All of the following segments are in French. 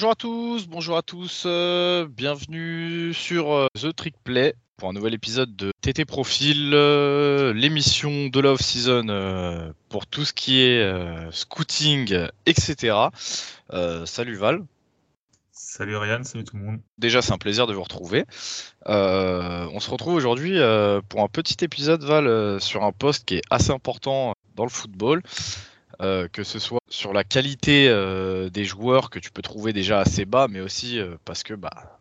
Bonjour à tous, bonjour à tous, euh, bienvenue sur euh, The Trick Play pour un nouvel épisode de TT Profil, euh, l'émission de la off-season pour tout ce qui est scouting, etc. salut Val. Salut Ryan, salut tout le monde. Déjà, c'est un plaisir de vous retrouver. on se retrouve aujourd'hui pour un petit épisode, Val, sur un poste qui est assez important dans le football. Euh, que ce soit sur la qualité euh, des joueurs que tu peux trouver déjà assez bas, mais aussi euh, parce que bah,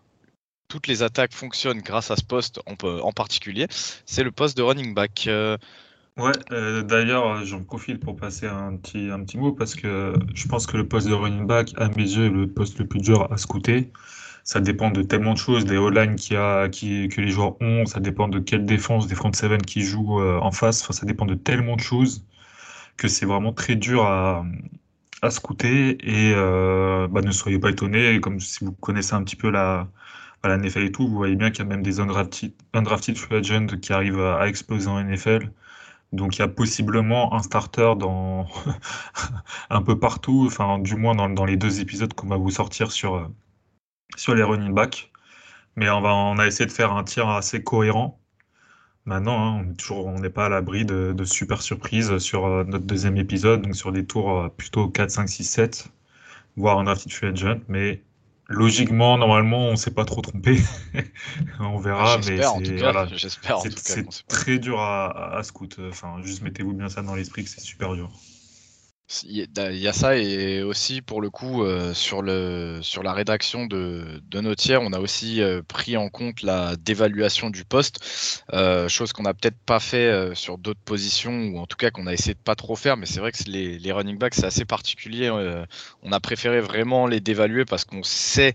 toutes les attaques fonctionnent grâce à ce poste en, particulier, c'est le poste de running back. Ouais, d'ailleurs, j'en profite pour passer un petit, un petit mot parce que je pense que le poste de running back, à mes yeux, est le poste le plus dur à scouter. Ça dépend de tellement de choses, des all-line que les joueurs ont, ça dépend de quelle défense des front seven qui jouent en face, enfin, ça dépend de tellement de choses que c'est vraiment très dur à, à scouter et euh, bah, ne soyez pas étonnés, comme si vous connaissez un petit peu la, la NFL et tout, vous voyez bien qu'il y a même des undrafted, undrafted free agents qui arrivent à, exploser en NFL. Donc il y a possiblement un starter dans un peu partout, enfin du moins dans, dans les deux épisodes qu'on va vous sortir sur, sur les running backs. Mais on, va, on a essayé de faire un tir assez cohérent Maintenant, hein, on n'est pas à l'abri de, super surprises sur euh, notre deuxième épisode, donc sur des tours euh, plutôt 4, 5, 6, 7, voire un draft free agent. Mais logiquement, normalement, on ne s'est pas trop trompé. on verra, mais c'est très dur à, à, scout. Enfin, juste mettez-vous bien ça dans l'esprit que c'est super dur. Il y a ça et aussi pour le coup euh, sur, le, sur la rédaction de, de nos tiers, on a aussi euh, pris en compte la dévaluation du poste, euh, chose qu'on n'a peut-être pas fait sur d'autres positions ou en tout cas qu'on a essayé de pas trop faire, mais c'est vrai que les, les running backs c'est assez particulier. on a préféré vraiment les dévaluer parce qu'on sait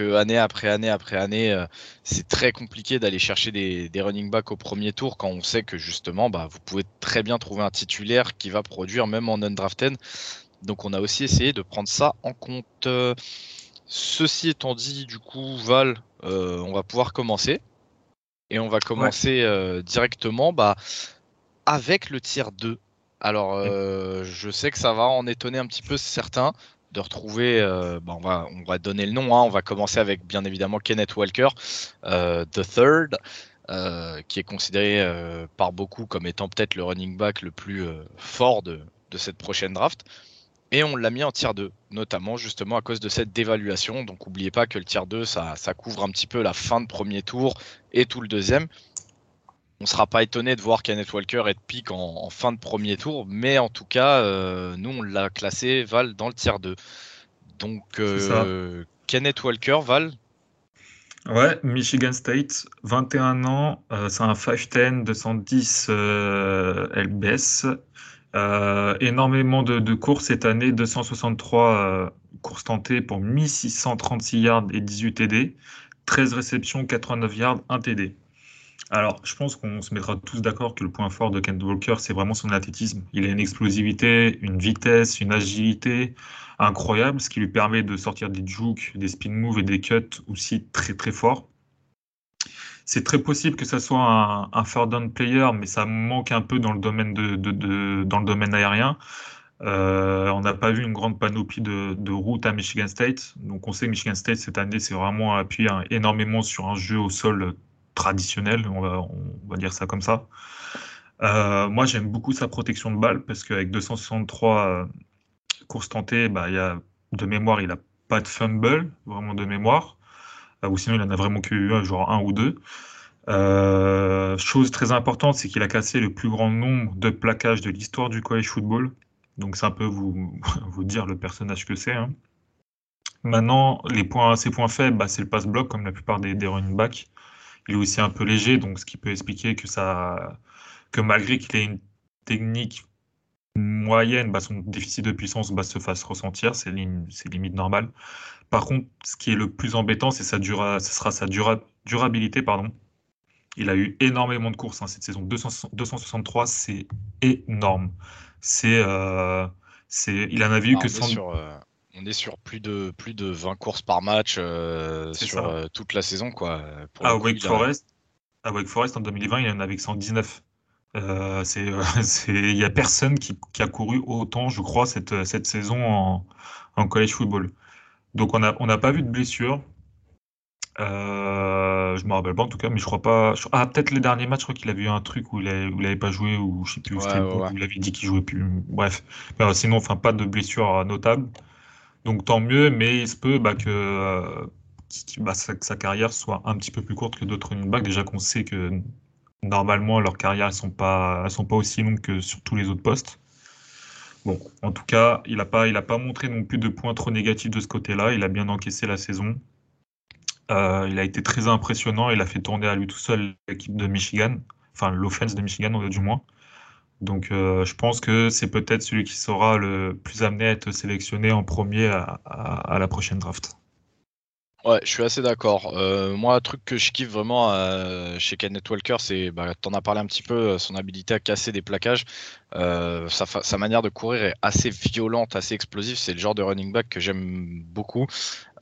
année après année après année, euh, c'est très compliqué d'aller chercher des, running backs au premier tour quand on sait que justement, bah, vous pouvez très bien trouver un titulaire qui va produire même en undrafted. Donc on a aussi essayé de prendre ça en compte. Ceci étant dit, du coup, Val, euh, on va pouvoir commencer. Et on va commencer euh, directement bah, avec le tiers 2. Alors, je sais que ça va en étonner un petit peu certains de retrouver, euh, bah, on, va, on va donner le nom, hein. on va commencer avec bien évidemment Kenneth Walker, euh, The Third, euh, qui est considéré par beaucoup comme étant peut-être le running back le plus fort de, de, cette prochaine draft. Et on l'a mis en tier 2, notamment justement à cause de cette dévaluation. Donc n'oubliez pas que le tier 2, ça, ça couvre un petit peu la fin de premier tour et tout le deuxième on ne sera pas étonné de voir Kenneth Walker être pick en, fin de premier tour, mais en tout cas, euh, nous, on l'a classé Val dans le tiers 2. Donc, euh, Kenneth Walker, Val? Ouais, Michigan State, 21 ans, euh, c'est un 5'10, 210 LBS. énormément de, de, courses cette année, 263 courses tentées pour 1636 yards et 18 TD, 13 réceptions, 89 yards, 1 TD. Alors, je pense qu'on se mettra tous d'accord que le point fort de Kent Walker, c'est vraiment son athlétisme. Il a une explosivité, une vitesse, une agilité incroyable, ce qui lui permet de sortir des jukes, des spin moves et des cuts aussi très très forts. C'est très possible que ça soit un, un third down player, mais ça manque un peu dans le domaine, aérien. Euh, on n'a pas vu une grande panoplie de, routes à Michigan State. Donc on sait que Michigan State cette année, c'est vraiment appuyé énormément sur un jeu au sol traditionnel, on va, dire ça comme ça. Euh, moi, j'aime beaucoup sa protection de balle parce qu'avec 263 euh, courses tentées, bah, y a, de mémoire, il n'a pas de fumble, vraiment de mémoire. Euh, ou sinon, il en a vraiment que genre un ou deux. chose très importante, c'est qu'il a cassé le plus grand nombre de plaquages de l'histoire du college football. Donc ça peut vous, vous dire le personnage que c'est. Hein. Maintenant, les points, ses points faibles, bah, c'est le pass-block, comme la plupart des running backs. Il est aussi un peu léger, donc ce qui peut expliquer que ça, que malgré qu'il ait une technique moyenne, bah, son déficit de puissance bah, se fasse ressentir, c'est limite normal. Par contre, ce qui est le plus embêtant, c'est sa dura, ce sera sa durabilité, pardon. Il a eu énormément de courses hein, cette saison, 263, c'est énorme. C'est, euh, c'est, il en a vu que 100 on est sur plus de, plus de 20 courses par match euh, sur euh, toute la saison. Quoi. Pour à, Wake Forest, à Wake Forest, en 2020, il y en avait 119. Euh, il n'y a personne qui, a couru autant, je crois, cette, cette saison en, college football. Donc on n'a on a pas vu de blessure. Euh, je me rappelle pas en tout cas, mais je crois pas. Ah, peut-être les derniers matchs, je crois qu'il avait eu un truc où il n'avait pas joué, ou je sais plus où c'était, il avait dit qu'il jouait plus. Bref. sinon, enfin, pas de blessure notable. Donc tant mieux, mais il se peut bah, que, bah, sa, carrière soit un petit peu plus courte que d'autres running. Déjà qu'on sait que normalement leur carrière elles sont pas, aussi longues que sur tous les autres postes. Bon, en tout cas, il n'a pas montré non plus de points trop négatifs de ce côté-là. Il a bien encaissé la saison. Euh, il a été très impressionnant. Il a fait tourner à lui tout seul l'équipe de Michigan, enfin l'offense de Michigan du moins. Donc euh, je pense que c'est peut-être celui qui sera le plus amené à être sélectionné en premier à la prochaine draft. Ouais, je suis assez d'accord. Euh, moi, un truc que je kiffe vraiment euh, chez Kenneth Walker, c'est, bah, tu en as parlé un petit peu, euh, son habilité à casser des plaquages. sa, manière de courir est assez violente, assez explosive. C'est le genre de running back que j'aime beaucoup.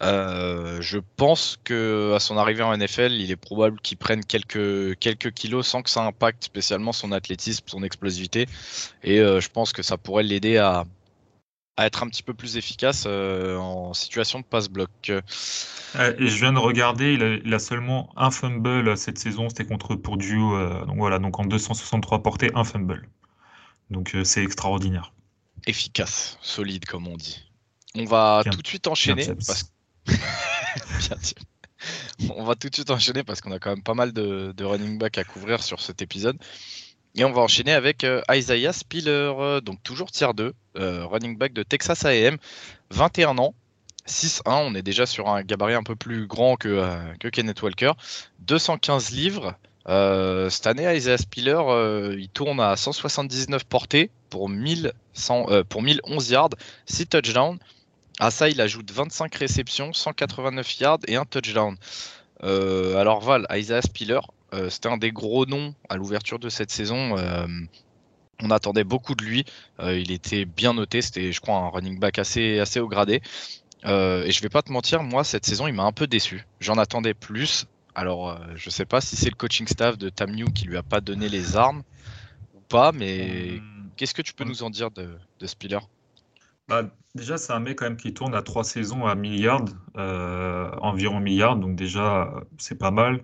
je pense que à son arrivée en NFL, il est probable qu'il prenne quelques kilos sans que ça impacte spécialement son athlétisme, son explosivité. Et je pense que ça pourrait l'aider à, à être un petit peu plus efficace euh, en situation de passe-bloc. et je viens de regarder, il a, seulement un fumble cette saison, c'était contre Purdue. Euh, donc voilà, donc en 263 portées, un fumble. Donc euh, c'est extraordinaire. Efficace, solide comme on dit. On va tout de suite enchaîner parce On va tout de suite enchaîner parce qu'on a quand même pas mal de, de running back à couvrir sur cet épisode. Et on va enchaîner avec euh, Isaiah Spiller, euh, donc toujours tier 2, euh, running back de Texas AM, 21 ans, 6-1, on est déjà sur un gabarit un peu plus grand que, que Kenneth Walker, 215 livres. cette année, Isaiah Spiller, il tourne à 179 portées pour, 1100, pour 1011 yards, 6 touchdowns. À ça, il ajoute 25 réceptions, 189 yards et un touchdown. alors Val, Isaiah Spiller, c'était un des gros noms à l'ouverture de cette saison. Euh, on attendait beaucoup de lui. Euh, il était bien noté. C'était, je crois, un running back assez, assez haut gradé. et je vais pas te mentir, moi, cette saison, il m'a un peu déçu. J'en attendais plus. Alors, je sais pas si c'est le coaching staff de Tam qui lui a pas donné les armes ou pas, mais qu'est-ce que tu peux nous en dire de, de Spiller? Bah, Déjà, c'est un mec quand même qui tourne à trois saisons à milliards, environ milliards, donc déjà, c'est pas mal.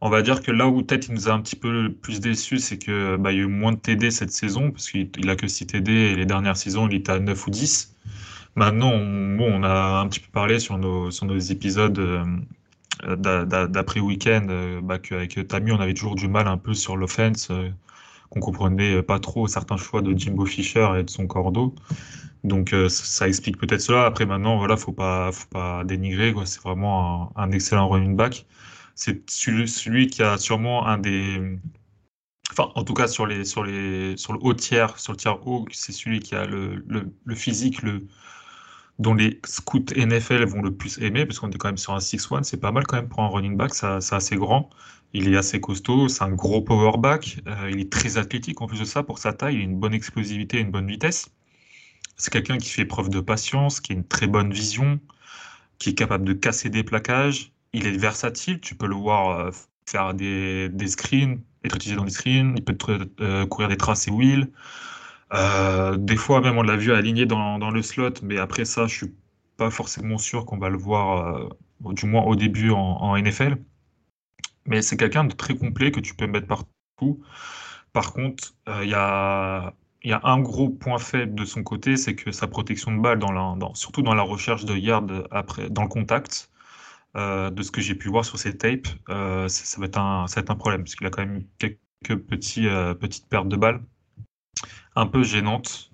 On va dire que là où peut-être il nous a un petit peu plus déçu, c'est que bah, y a eu moins de TD cette saison, parce qu'il a que 6 TD et les dernières saisons, il était à 9 ou 10. Maintenant, on, bon, on a un petit peu parlé sur nos, épisodes euh, d'après week-end, euh, bah, qu'avec Tammy, on avait toujours du mal un peu sur l'offense, euh, qu'on comprenait pas trop certains choix de Jimbo Fisher et de son cordeau. Donc ça explique peut-être cela. Après maintenant, voilà, faut pas, faut pas dénigrer. C'est vraiment un, excellent running back c'est celui, qui a sûrement un des. Enfin, en tout cas, sur, le haut tiers, sur le tiers haut, c'est celui qui a le, physique, dont les scouts NFL vont le plus aimer, parce qu'on est quand même sur un 6-1, c'est pas mal quand même pour un running back, c'est assez grand, il est assez costaud, c'est un gros power back, euh, il est très athlétique en plus de ça, pour sa taille, il a une bonne explosivité et une bonne vitesse. C'est quelqu'un qui fait preuve de patience, qui a une très bonne vision, qui est capable de casser des plaquages, il est versatile. Tu peux le voir euh, faire des, screens, être utilisé dans des screens. Il peut euh, courir des tracés wheel. Euh, des fois, même, on l'a vu aligné dans, le slot, mais après ça, je suis pas forcément sûr qu'on va le voir, du moins au début en, NFL. Mais c'est quelqu'un de très complet que tu peux mettre partout. Par contre, il y a y a un gros point faible de son côté, c'est que sa protection de balle, dans surtout dans la recherche de yards après, dans le contact, euh, de ce que j'ai pu voir sur ces tapes, euh, ça, va être un, ça problème, parce qu'il a quand même quelques petits, euh, petites pertes de balles, un peu gênantes.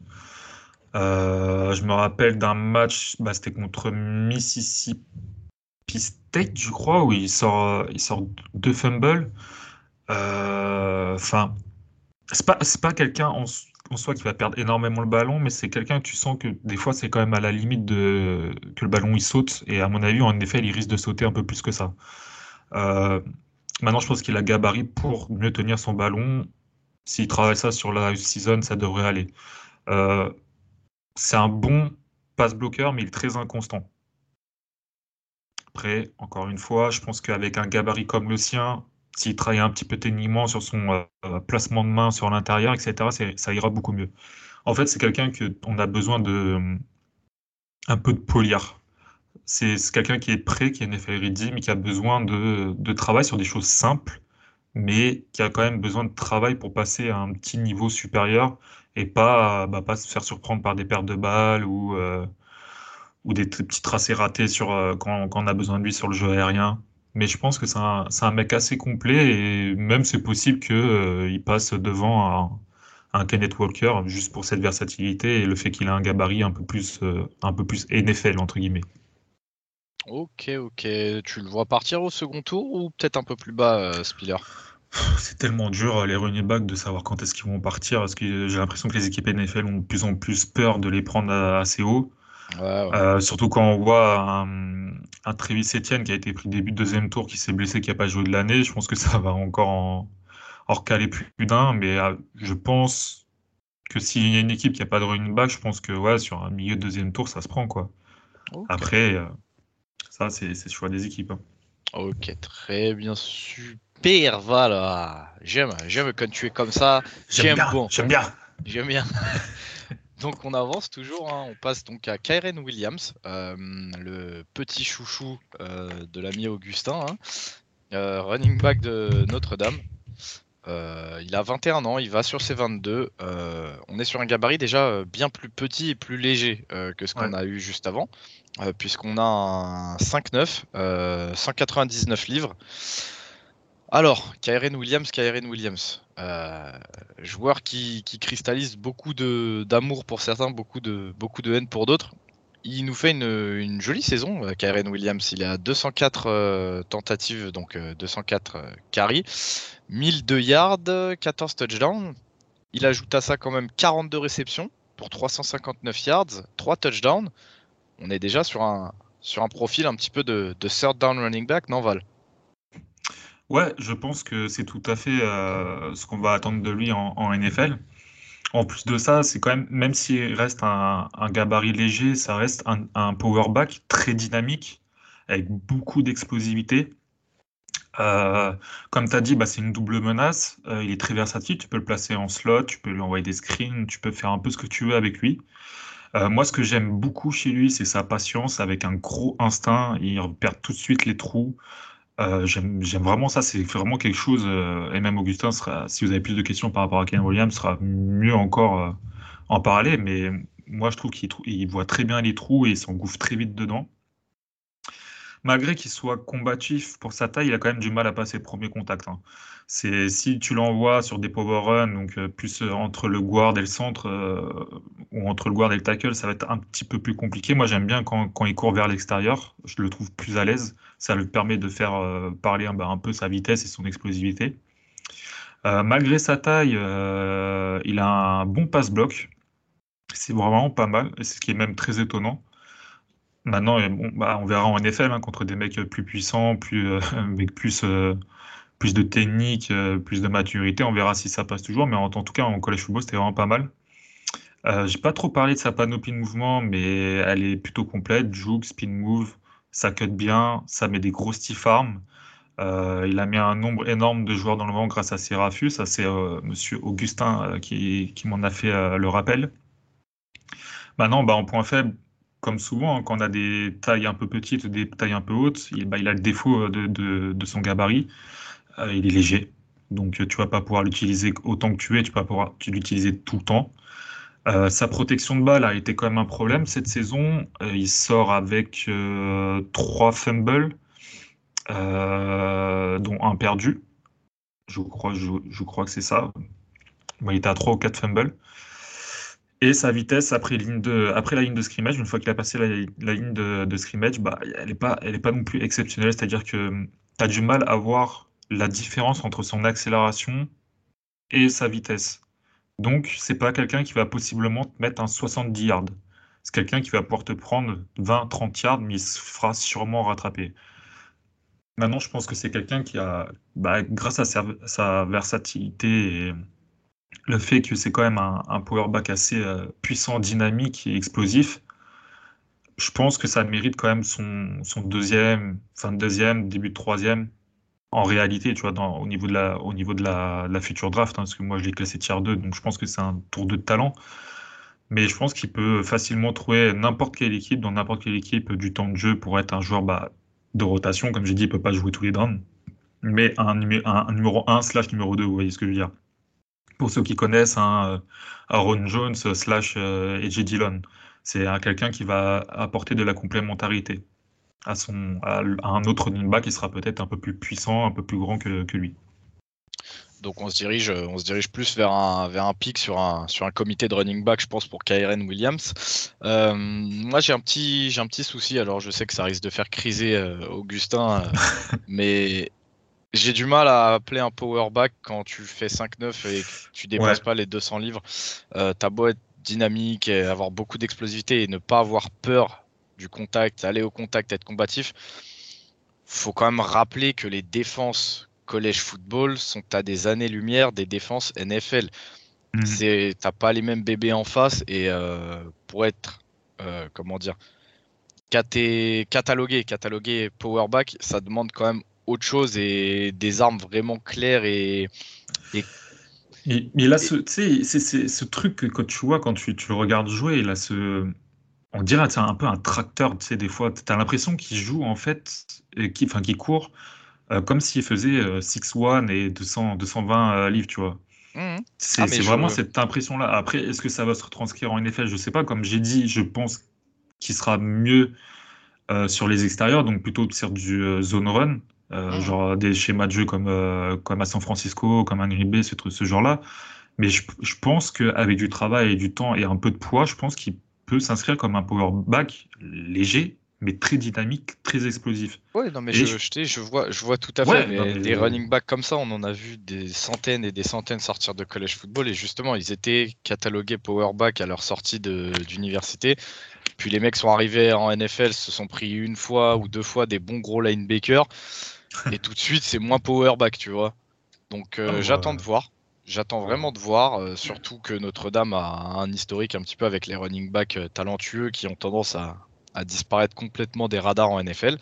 je me rappelle d'un match, bah, c'était contre Mississippi State, je crois, où il sort, il sort deux fumbles. Enfin, c'est pas, pas quelqu'un en, en soi qui va perdre énormément le ballon, mais c'est quelqu'un que tu sens que des fois c'est quand même à la limite que le ballon il saute. Et à mon avis, en effet, il risque de sauter un peu plus que ça. Euh, maintenant, je pense qu'il a gabarit pour mieux tenir son ballon. S'il travaille ça sur la season, ça devrait aller. Euh, c'est un bon passe bloqueur, mais il est très inconstant. Après, encore une fois, je pense qu'avec un gabarit comme le sien, s'il travaille un petit peu techniquement sur son euh, placement de main sur l'intérieur, etc., ça ira beaucoup mieux. En fait, c'est quelqu'un qu'on a besoin de un peu de polir. C'est quelqu'un qui est prêt, qui est NFL mais qui a besoin de, de travail sur des choses simples, mais qui a quand même besoin de travail pour passer à un petit niveau supérieur et pas, bah, pas se faire surprendre par des pertes de balles ou, euh, ou des petits tracés ratés sur, euh, quand, on a besoin de lui sur le jeu aérien. Mais je pense que c'est un, un, mec assez complet et même c'est possible qu'il euh, passe devant un, un, Kenneth Walker juste pour cette versatilité et le fait qu'il a un gabarit un peu plus, euh, un peu plus NFL, entre guillemets. Ok, ok. Tu le vois partir au second tour ou peut-être un peu plus bas, euh, Spiller? C'est tellement dur les running backs de savoir quand est-ce qu'ils vont partir parce que j'ai l'impression que les équipes NFL ont de plus en plus peur de les prendre assez haut. Euh, surtout quand on voit un, un Travis Etienne qui a été pris début de deuxième tour, qui s'est blessé, qui n'a pas joué de l'année, je pense que ça va encore en, recaler plus d'un. Mais euh, je pense que s'il y a une équipe qui n'a pas de running back, je pense que ouais, sur un milieu de deuxième tour, ça se prend. quoi. Après, euh, ça, c'est le choix des équipes. Hein. Ok, très bien, super, voilà. J'aime, j'aime quand tu es comme ça. J'aime bien, bon. j'aime bien. J'aime bien. Donc on avance toujours, hein. on passe donc à Kyren Williams, euh, le petit chouchou euh, de l'ami Augustin, hein. euh, running back de Notre-Dame. il a 21 ans, il va sur ses 22. on est sur un gabarit déjà bien plus petit et plus léger que ce qu'on a eu juste avant, puisqu'on a un 5-9, 199 livres. Alors, Kyren Williams, Kyren Williams. Euh, joueur qui, cristallise beaucoup d'amour pour certains, beaucoup de, haine pour d'autres. Il nous fait une, jolie saison, euh, Williams. Il est à 204 euh, tentatives, donc 204 carries, 1002 yards, 14 touchdowns. Il ajoute à ça quand même 42 réceptions pour 359 yards, 3 touchdowns. On est déjà sur un, sur un profil un petit peu de, de third down running back, non Val? Ouais, je pense que c'est tout à fait euh, ce qu'on va attendre de lui en, NFL. En plus de ça, c'est quand même, même s'il reste un, gabarit léger, ça reste un, un power back très dynamique, avec beaucoup d'explosivité. Euh, comme tu as dit, bah, c'est une double menace. Euh, il est très versatile. Tu peux le placer en slot, tu peux lui envoyer des screens, tu peux faire un peu ce que tu veux avec lui. moi, ce que j'aime beaucoup chez lui, c'est sa patience avec un gros instinct. Il repère tout de suite les trous. Euh, j'aime vraiment ça, c'est vraiment quelque chose, euh, et même Augustin, si vous avez plus de questions par rapport à Ken Williams, sera mieux encore euh, en parler, mais moi je trouve qu'il voit très bien les trous et il s'engouffre très vite dedans. Malgré qu'il soit combatif pour sa taille, il a quand même du mal à passer le premier contact. Hein. C'est si tu l'envoies sur des power runs, donc plus entre le guard et le centre, ou entre le guard et le tackle, ça va être un petit peu plus compliqué. Moi, j'aime bien quand, il court vers l'extérieur, je le trouve plus à l'aise. Ça lui permet de faire parler bah, un peu sa vitesse et son explosivité. malgré sa taille, il a un bon passe-bloc. C'est vraiment pas mal, ce qui est même très étonnant. Maintenant, bah, on verra en NFL hein, contre des mecs plus puissants, plus, avec plus, de technique, euh, plus de maturité. On verra si ça passe toujours, mais en, tout cas, en college football, c'était vraiment pas mal. Euh, J'ai pas trop parlé de sa panoplie de mouvements, mais elle est plutôt complète. Juke, spin move, ça cut bien, ça met des gros stiff arms. Euh, il a mis un nombre énorme de joueurs dans le vent grâce à ses rafus. Ça, c'est euh, Monsieur Augustin qui, m'en a fait le rappel. Maintenant, bah, en point faible, comme souvent, hein, quand on a des tailles un peu petites, des tailles un peu hautes, il, bah, a le défaut de, de son gabarit. Euh, il est léger. Donc tu vas pas pouvoir l'utiliser autant que tu es, tu vas pouvoir l'utiliser tout le temps. Euh, sa protection de balle a été quand même un problème cette saison. Euh, il sort avec trois fumbles, dont un perdu. Je crois, je, crois que c'est ça. il était à trois ou quatre fumbles. Et sa vitesse après, la ligne de scrimmage, une fois qu'il a passé la, ligne de, scrimmage, bah, elle n'est pas, pas non plus exceptionnelle. C'est-à-dire que tu as du mal à voir la différence entre son accélération et sa vitesse. Donc, c'est pas quelqu'un qui va possiblement te mettre un 70 yards. C'est quelqu'un qui va pouvoir te prendre 20-30 yards, mais il se fera sûrement rattraper. Maintenant, je pense que c'est quelqu'un qui a, bah, grâce à sa, versatilité et le fait que c'est quand même un, un powerback assez euh, puissant, dynamique et explosif, je pense que ça mérite quand même son, son deuxième, fin de deuxième, début de troisième, en réalité, tu vois, dans, au niveau de la, future draft, hein, parce que moi je l'ai classé tier 2, donc je pense que c'est un tour de talent. Mais je pense qu'il peut facilement trouver n'importe quelle équipe, dans n'importe quelle équipe, du temps de jeu pour être un joueur bah, de rotation. Comme j'ai dit, il peut pas jouer tous les downs. Mais un, numéro 1 slash numéro 2, vous voyez ce que je veux dire. Pour ceux qui connaissent, un euh, Aaron Jones slash euh, AJ Dillon. C'est quelqu'un qui va apporter de la complémentarité à, son, à, un autre running back qui sera peut-être un peu plus puissant, un peu plus grand que, que lui. Donc on se dirige, on se dirige plus vers un, vers un pic sur un, sur un comité de running back, je pense, pour Kyren Williams. Euh, moi, j'ai un, petit, j'ai un petit souci. Alors, je sais que ça risque de faire criser euh, Augustin, euh, mais j'ai du mal à appeler un power back quand tu fais 5-9 et que tu dépasses pas les 200 livres. T'as beau être dynamique et avoir beaucoup d'explosivité et ne pas avoir peur du contact, aller au contact, être combatif. Faut quand même rappeler que les défenses collège football sont à des années-lumière des défenses NFL. Mhm. C'est, t'as pas les mêmes bébés en face et euh, pour être, euh, comment dire, catalogué, catalogué powerback, ça demande quand même autre chose et des armes vraiment claires et. Mais, là, ce, c'est, ce truc que, tu vois quand tu, tu le regardes jouer, là, ce, on dirait c'est un peu un tracteur, tu sais, des fois, tu as l'impression qu'il joue en fait, et qui, enfin, qu'il court euh, comme s'il faisait 6-1 euh, et 200, 220 euh, livres, tu vois. Mmh. C'est ah, vraiment cette impression-là. Après, est-ce que ça va se retranscrire en NFL Je ne sais pas. Comme j'ai dit, je pense qu'il sera mieux sur les extérieurs, donc plutôt sur du zone run, mmh. genre des schémas de jeu comme, comme à San Francisco, comme à Green Bay, ce, ce genre-là. Mais je, je pense qu'avec du travail et du temps et un peu de poids, je pense qu'il peut s'inscrire comme un power back léger mais très dynamique, très explosif. Oui, non, mais je, je, vois, je vois tout à fait. mais des running backs comme ça, on en a vu des centaines et des centaines sortir de college football. Et justement, ils étaient catalogués power back à leur sortie d'université. Puis les mecs sont arrivés en NFL, se sont pris une fois ou deux fois des bons gros linebackers. et tout de suite, c'est moins power back, tu vois. Donc euh, ah, j'attends de voir. J'attends vraiment de voir, euh, surtout que Notre-Dame a un historique un petit peu avec les running backs euh, talentueux qui ont tendance à, à disparaître complètement des radars en NFL.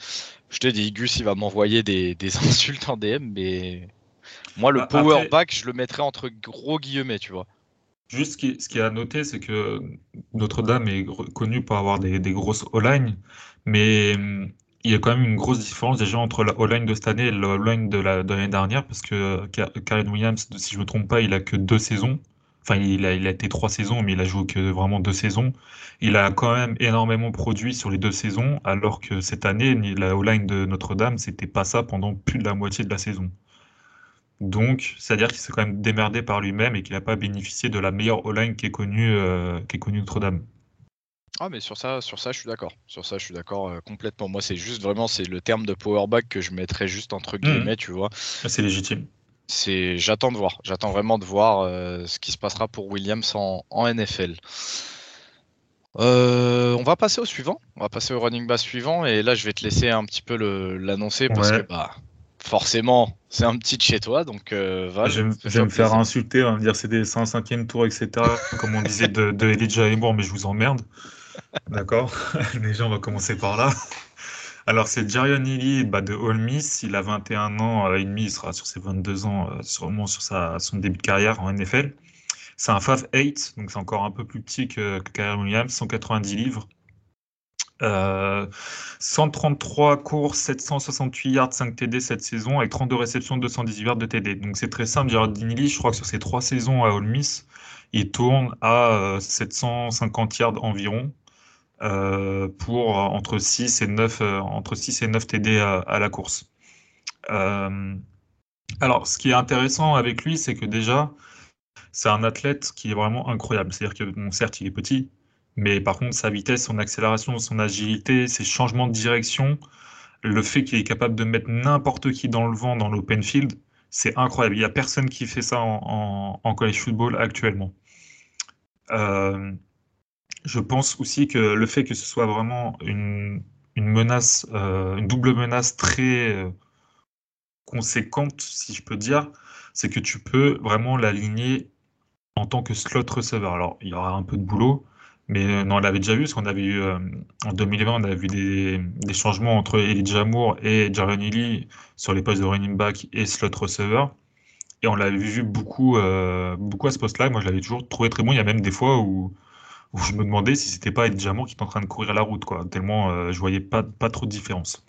Je te dis, Gus, il va m'envoyer des, insultes en DM, mais moi, le bah, power back, je le mettrais entre gros guillemets, tu vois. Juste ce qui, ce qui est à noter, c'est que Notre-Dame est connue pour avoir des, grosses O-line, mais hum, il y a quand même une grosse différence déjà entre la O-line de cette année et la O-line de l'année dernière, parce que Karen Williams, si je ne me trompe pas, il a que deux saisons. Enfin, il a, été trois saisons, mais il a joué que vraiment deux saisons. Il a quand même énormément produit sur les deux saisons, alors que cette année, la O-line de Notre-Dame, c'était pas ça pendant plus de la moitié de la saison. Donc, c'est-à-dire qu'il s'est quand même démerdé par lui-même et qu'il n'a pas bénéficié de la meilleure O-line qui est connue, euh, Notre-Dame. Ah mais sur ça, sur ça, je suis d'accord. Sur ça, je suis d'accord euh, complètement. Moi, c'est juste vraiment, c'est le terme de powerback que je mettrais juste entre mmh. guillemets, tu vois. C'est légitime c'est j'attends de voir. J'attends vraiment de voir euh, ce qui se passera pour Williams en, NFL. Euh, on va passer au suivant. On va passer au running back suivant. Et là, je vais te laisser un petit peu l'annoncer parce que bah, forcément, c'est un petit de chez toi. Donc, euh, Je vais, me faire insulter, on va me dire c'est des 105e tours, etc. comme on disait de, de Elijah Moore, mais je vous emmerde. D'accord Déjà, on va commencer par là. Alors, c'est Jarion Ely bah, de Ole Miss. Il a 21 ans et demi. Il sera sur ses 22 ans, euh, sûrement sur son début de carrière en NFL. C'est un Fav 8, donc c'est encore un peu plus petit que, que Williams. 190 livres. 133 euh, courses, 768 yards, 5 TD cette saison, avec 32 réceptions, 218 yards de TD. Donc c'est très simple. Jared Ely, je crois que sur ses trois saisons à Ole Miss, il tourne à 750 euh, yards environ. Euh, pour entre 6 et 9, euh, entre 6 et 9 TD à, la course. Euh, alors, ce qui est intéressant avec lui, c'est que déjà, c'est un athlète qui est vraiment incroyable. C'est-à-dire que, bon, certes, il est petit, mais par contre, sa vitesse, son accélération, son agilité, ses changements de direction, le fait qu'il est capable de mettre n'importe qui dans le vent dans l'open field, c'est incroyable. Il n'y a personne qui fait ça en, en, college football actuellement. Euh, je pense aussi que le fait que ce soit vraiment une, menace, euh, une double menace très euh, conséquente, si je peux dire, c'est que tu peux vraiment l'aligner en tant que slot receiver. Alors, il y aura un peu de boulot, mais euh, non, on l'avait déjà vu, parce qu'on avait eu, en 2020, on avait vu des, changements entre Elijah Moore et Jaron sur les postes de running back et slot receiver. Et on l'avait vu beaucoup, beaucoup à ce poste-là. Moi, je l'avais toujours trouvé très bon. Il y a même des fois où où je me demandais si c'était pas Ed Jamor qui était en train de courir la route, quoi. Tellement euh, je voyais pas, pas trop de différence.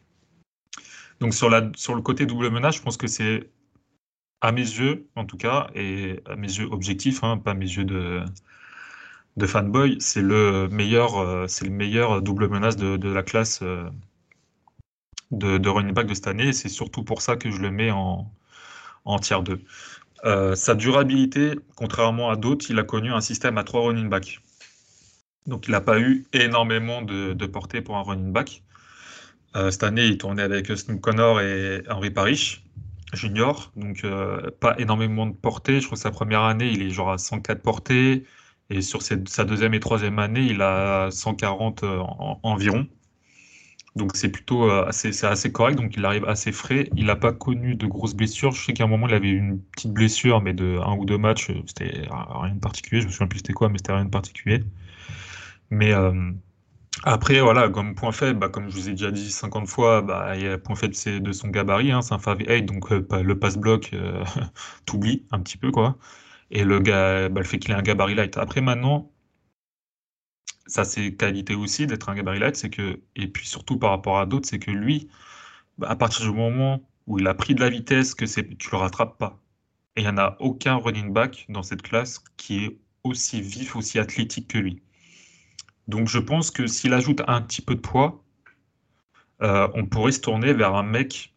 Donc sur, la, sur le côté double menace, je pense que c'est à mes yeux, en tout cas, et à mes yeux objectifs, hein, pas à mes yeux de, de fanboy, c'est le meilleur, euh, c'est le meilleur double menace de, la classe euh, de, de, running back de cette année. C'est surtout pour ça que je le mets en, en tier 2. Euh, sa durabilité, contrairement à d'autres, il a connu un système à trois running backs. Donc il n'a pas eu énormément de, portée pour un running back. cette année, il tournait avec Snoop Connor et Henry Parrish. Junior, donc euh, pas énormément de portée. Je crois que sa première année, il est genre à 104 portées. Et sur sa deuxième et troisième année, il a 140 euh, environ. Donc c'est plutôt euh, assez, assez correct. Donc il arrive assez frais. Il n'a pas connu de grosses blessures. Je sais qu'à un moment, il avait une petite blessure, mais de un ou deux matchs, c'était rien de particulier. Je me souviens plus c'était quoi, mais c'était rien de particulier. Mais après, voilà, comme point faible, bah, comme je vous ai déjà dit 50 fois, bah, point faible c'est de son gabarit, hein, c'est un 5 donc euh, le pass-bloc, euh, t'oublies un petit peu, quoi. Et le, gars, bah, le fait qu'il ait un gabarit light. Après, maintenant, ça c'est qualité aussi d'être un gabarit light, c'est que, et puis surtout par rapport à d'autres, c'est que lui, bah, à partir du moment où il a pris de la vitesse, que tu le rattrapes pas. Et il n'y en a aucun running back dans cette classe qui est aussi vif, aussi athlétique que lui. Donc je pense que s'il ajoute un petit peu de poids, euh, on pourrait se tourner vers un mec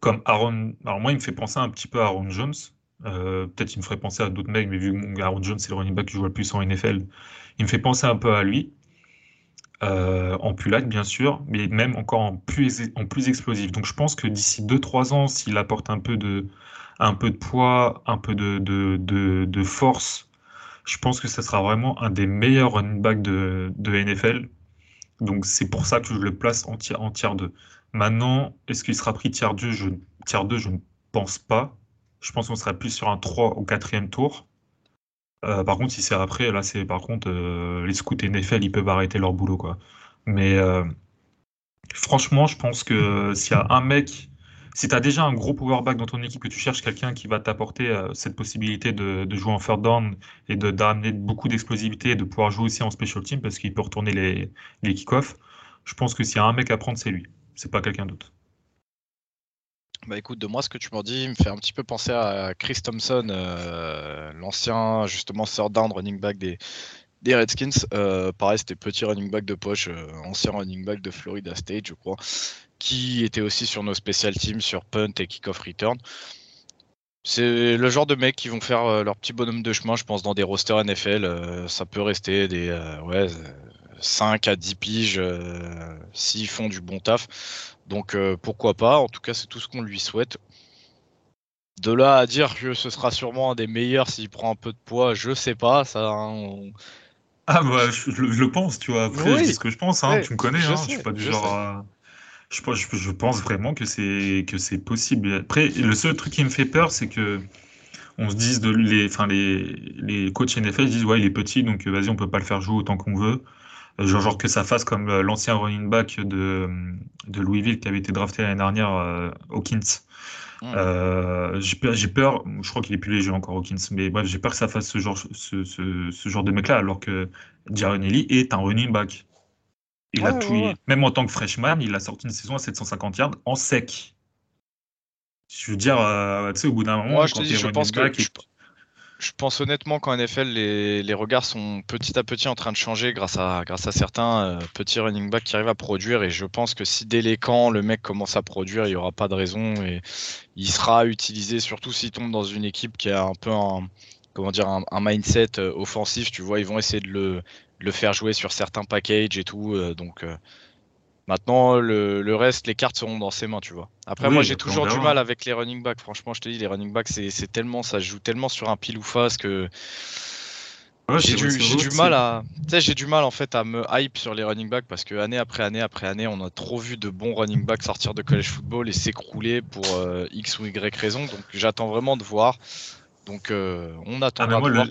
comme Aaron. Alors moi, il me fait penser un petit peu à Aaron Jones. Euh, peut-être il me ferait penser à d'autres mecs, mais vu que Aaron Jones, c'est le running back qui joue le plus en NFL, il me fait penser un peu à lui. Euh, en light, bien sûr, mais même encore en plus, en plus explosif. Donc je pense que d'ici 2-3 ans, s'il apporte un peu de, poids, un peu de force, je pense que ce sera vraiment un des meilleurs running backs de, NFL. Donc c'est pour ça que je le place en tiers, en tiers 2. Maintenant, est-ce qu'il sera pris tiers 2 je, tiers 2, je ne pense pas. Je pense qu'on sera plus sur un 3 au quatrième tour. Euh, par contre, si c'est après, là, c'est par contre, euh, les scouts NFL, ils peuvent arrêter leur boulot, quoi. Mais euh, franchement, je pense que s'il y a un mec si tu as déjà un gros power back dans ton équipe, que tu cherches quelqu'un qui va t'apporter euh, cette possibilité de, jouer en third down et d'amener beaucoup d'explosivité et de pouvoir jouer aussi en special team parce qu'il peut retourner les, les kick-offs, je pense que s'il y a un mec à prendre, c'est lui. C'est pas quelqu'un d'autre. Bah écoute, de moi, ce que tu m'en dis me fait un petit peu penser à Chris Thompson, euh, l'ancien justement third down running back des, des Redskins. Euh, pareil, c'était petit running back de poche, ancien running back de Florida State, je crois qui était aussi sur nos special teams, sur punt et kick-off return. C'est le genre de mecs qui vont faire euh, leur petit bonhomme de chemin, je pense, dans des rosters NFL. Euh, ça peut rester des euh, ouais, 5 à 10 piges s'ils font du bon taf. Donc pourquoi pas, en tout cas c'est tout ce qu'on lui souhaite. De là à dire que ce sera sûrement un des meilleurs s'il prend un peu de poids, je sais pas. Ça, hein, Ah bah je, le pense, tu vois. Après je dis ce que je pense, hein. tu me connais, je, hein. je suis pas du genre Je, je, pense vraiment que c'est que c'est possible. Après, le seul truc qui me fait peur, c'est que on se dise de les, enfin les, les coachs NFL disent ouais il est petit donc vas-y on peut pas le faire jouer autant qu'on veut. Euh, genre, genre, que ça fasse comme euh, l'ancien running back de, de Louisville qui avait été drafté l'année dernière, euh, Hawkins. Hmm. j'ai peur, je crois qu'il est plus léger encore Hawkins, mais bref, j'ai peur que ça fasse ce genre, ce, ce, ce genre de mec-là, alors que Ellie est un running back. Il a tout, même en tant que freshman, il a sorti une saison à 750 yards en sec. Je veux dire, euh, tu sais, au bout d'un moment, Moi, je, te dis, je pense que je, pense honnêtement qu'en NFL, les, les, regards sont petit à petit en train de changer grâce à, grâce à certains euh, petits running backs qui arrivent à produire. Et je pense que si dès les camps, le mec commence à produire, il n'y aura pas de raison. Et il sera utilisé, surtout s'il tombe dans une équipe qui a un peu un, comment dire, un, un mindset euh, offensif. Tu vois, ils vont essayer de le, le faire jouer sur certains packages et tout. Euh, donc euh, maintenant, le, reste, les cartes seront dans ses mains, tu vois. Après, moi, j'ai toujours du mal avec les running backs. Franchement, je te dis, les running backs, c'est tellement, ça joue tellement sur un pile ou face que. j'ai du, mal à, j'ai du mal en fait à me hype sur les running backs parce que année après année après année, on a trop vu de bons running backs sortir de college football et s'écrouler pour euh, x ou y raison. Donc j'attends vraiment de voir. Donc on attend. Ah, voir.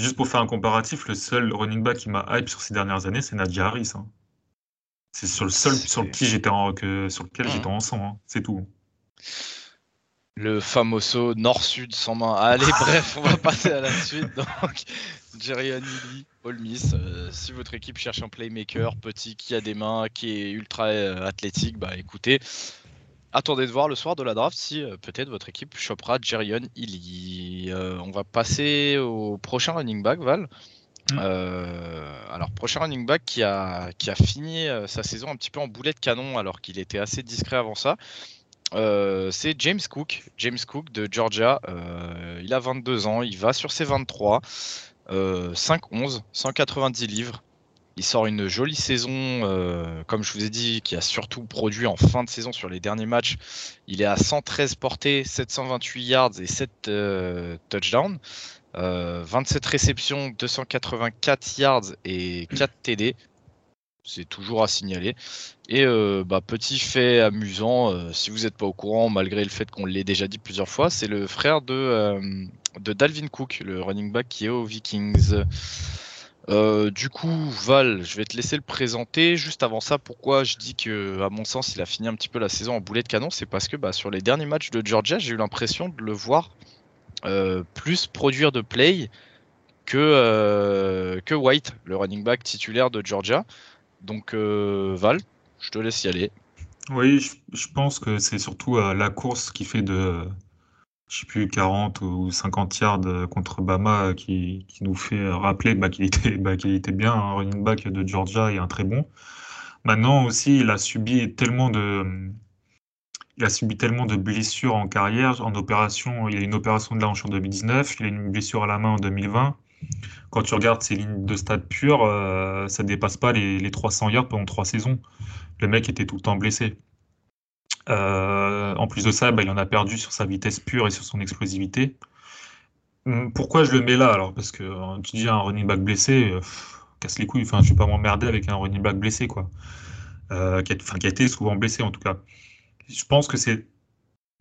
Juste pour faire un comparatif, le seul running back qui m'a hype sur ces dernières années, c'est Nadia Harris. Hein. C'est sur le seul sur, qui j'étais sur lequel j'étais en sang, hein. c'est tout. Le famoso nord-sud sans main. Allez, bref, on va passer à la suite. Donc, Jerry Anili, All Miss. Euh, si votre équipe cherche un playmaker petit qui a des mains, qui est ultra euh, athlétique, bah écoutez, attendez de voir le soir de la draft si euh, peut-être votre équipe chopera Jerion Illy. on va passer au prochain running back, Val. Mm. alors, prochain running back qui a, qui a fini sa saison un petit peu en boulet de canon alors qu'il était assez discret avant ça. c'est James Cook, James Cook de Georgia. il a 22 ans, il va sur ses 23. 5-11, euh, 190 livres. Il sort une jolie saison, euh, comme je vous ai dit, qui a surtout produit en fin de saison sur les derniers matchs. Il est à 113 portées, 728 yards et 7 euh, touchdowns. 27 réceptions, 284 yards et 4 TD. C'est toujours à signaler. Et bah, petit fait amusant, si vous n'êtes pas au courant, malgré le fait qu'on l'ait déjà dit plusieurs fois, c'est le frère de de Dalvin Cook, le running back qui est aux Vikings. Euh, du coup, Val, je vais te laisser le présenter. Juste avant ça, pourquoi je dis que, à mon sens, il a fini un petit peu la saison en boulet de canon, c'est parce que bah, sur les derniers matchs de Georgia, j'ai eu l'impression de le voir euh, plus produire de play que, euh, que White, le running back titulaire de Georgia. Donc, Val, je te laisse y aller. Oui, je pense que c'est surtout la course qui fait de je sais plus, 40 ou 50 yards euh, contre Bama euh, qui, nous fait rappeler bah, qu'il était, bah, bien un running back de Georgia et un très bon. Maintenant aussi, il a subi tellement de, il a subi tellement de blessures en carrière, en opération. Il a une opération de la hanche en 2019, il a une blessure à la main en 2020. Quand tu regardes ses lignes de stade pur, euh, ça dépasse pas les, les 300 yards pendant trois saisons. Le mec était tout le temps blessé. Euh, en plus de ça, bah, il en a perdu sur sa vitesse pure et sur son explosivité. Hum, pourquoi je le mets là alors? Parce que euh, tu dis un running back blessé, euh, casse les couilles. Enfin, je vais pas m'emmerder avec un running back blessé, quoi. qui, a, qui a été souvent blessé en tout cas. Je pense que c'est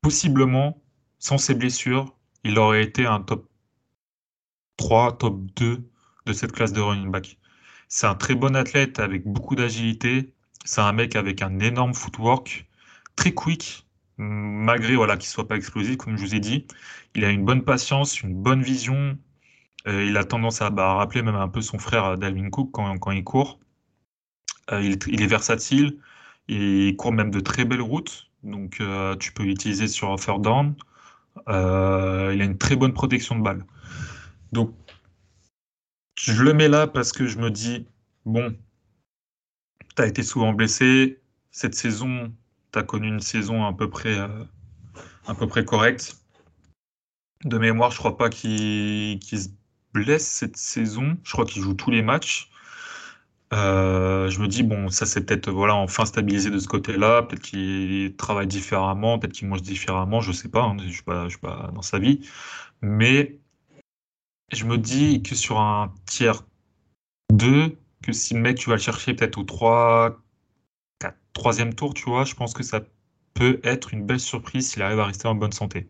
possiblement, sans ses blessures, il aurait été un top 3, top 2 de cette classe de running back. C'est un très bon athlète avec beaucoup d'agilité. C'est un mec avec un énorme footwork très quick, malgré voilà, qu'il ne soit pas explosif, comme je vous ai dit. Il a une bonne patience, une bonne vision. Euh, il a tendance à bah, rappeler même un peu son frère euh, Dalvin Cook quand, il court. Euh, il, est versatile. Il court même de très belles routes. Donc tu peux l'utiliser sur third down. il a une très bonne protection de balle. Donc je le mets là parce que je me dis, bon, tu as été souvent blessé. Cette saison, tu as connu une saison à peu près, euh, à peu près correcte. De mémoire, je crois pas qu'il se blesse cette saison. Je crois qu'il joue tous les matchs. Euh, je me dis, bon, ça c'est peut-être voilà, enfin stabilisé de ce côté-là. Peut-être qu'il travaille différemment, peut-être qu'il mange différemment, je sais pas, hein, je ne suis, suis pas dans sa vie. Mais je me dis que sur un tiers 2, que si le mec, tu vas le chercher peut-être au 3, troisième tour, tu vois, je pense que ça peut être une belle surprise s'il arrive à rester en bonne santé.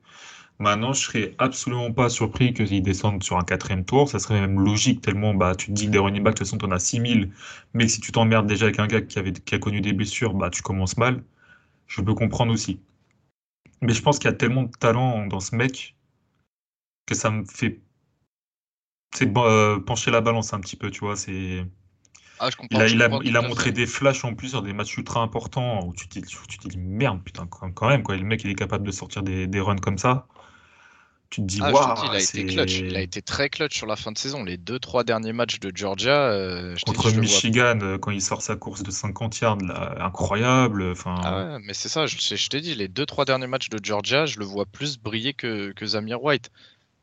Maintenant, je serais absolument pas surpris qu'il descende sur un quatrième tour. Ça serait même logique, tellement bah, tu te dis que des running backs, de toute façon, tu en as 6000. Mais si tu t'emmerdes déjà avec un gars qui, a connu des blessures, bah, tu commences mal. Je peux comprendre aussi. Mais je pense qu'il y a tellement de talent dans ce mec que ça me fait c'est euh, pencher la balance un petit peu, tu vois. C'est ah, il a, montré des flashs en plus sur des matchs ultra importants où tu te, dis merde, putain, quand même, quoi. le mec il est capable de sortir des, runs comme ça. Tu te dis, ah, waouh. il a été clutch. Il a été très clutch sur la fin de saison. Les deux, trois derniers matchs de Georgia. Euh, Contre Michigan, euh, quand il sort sa course de 50 yards, incroyable. Enfin... Ah mais c'est ça, je, je t'ai dit, les deux, trois derniers matchs de Georgia, je le vois plus briller que, que Zamir White.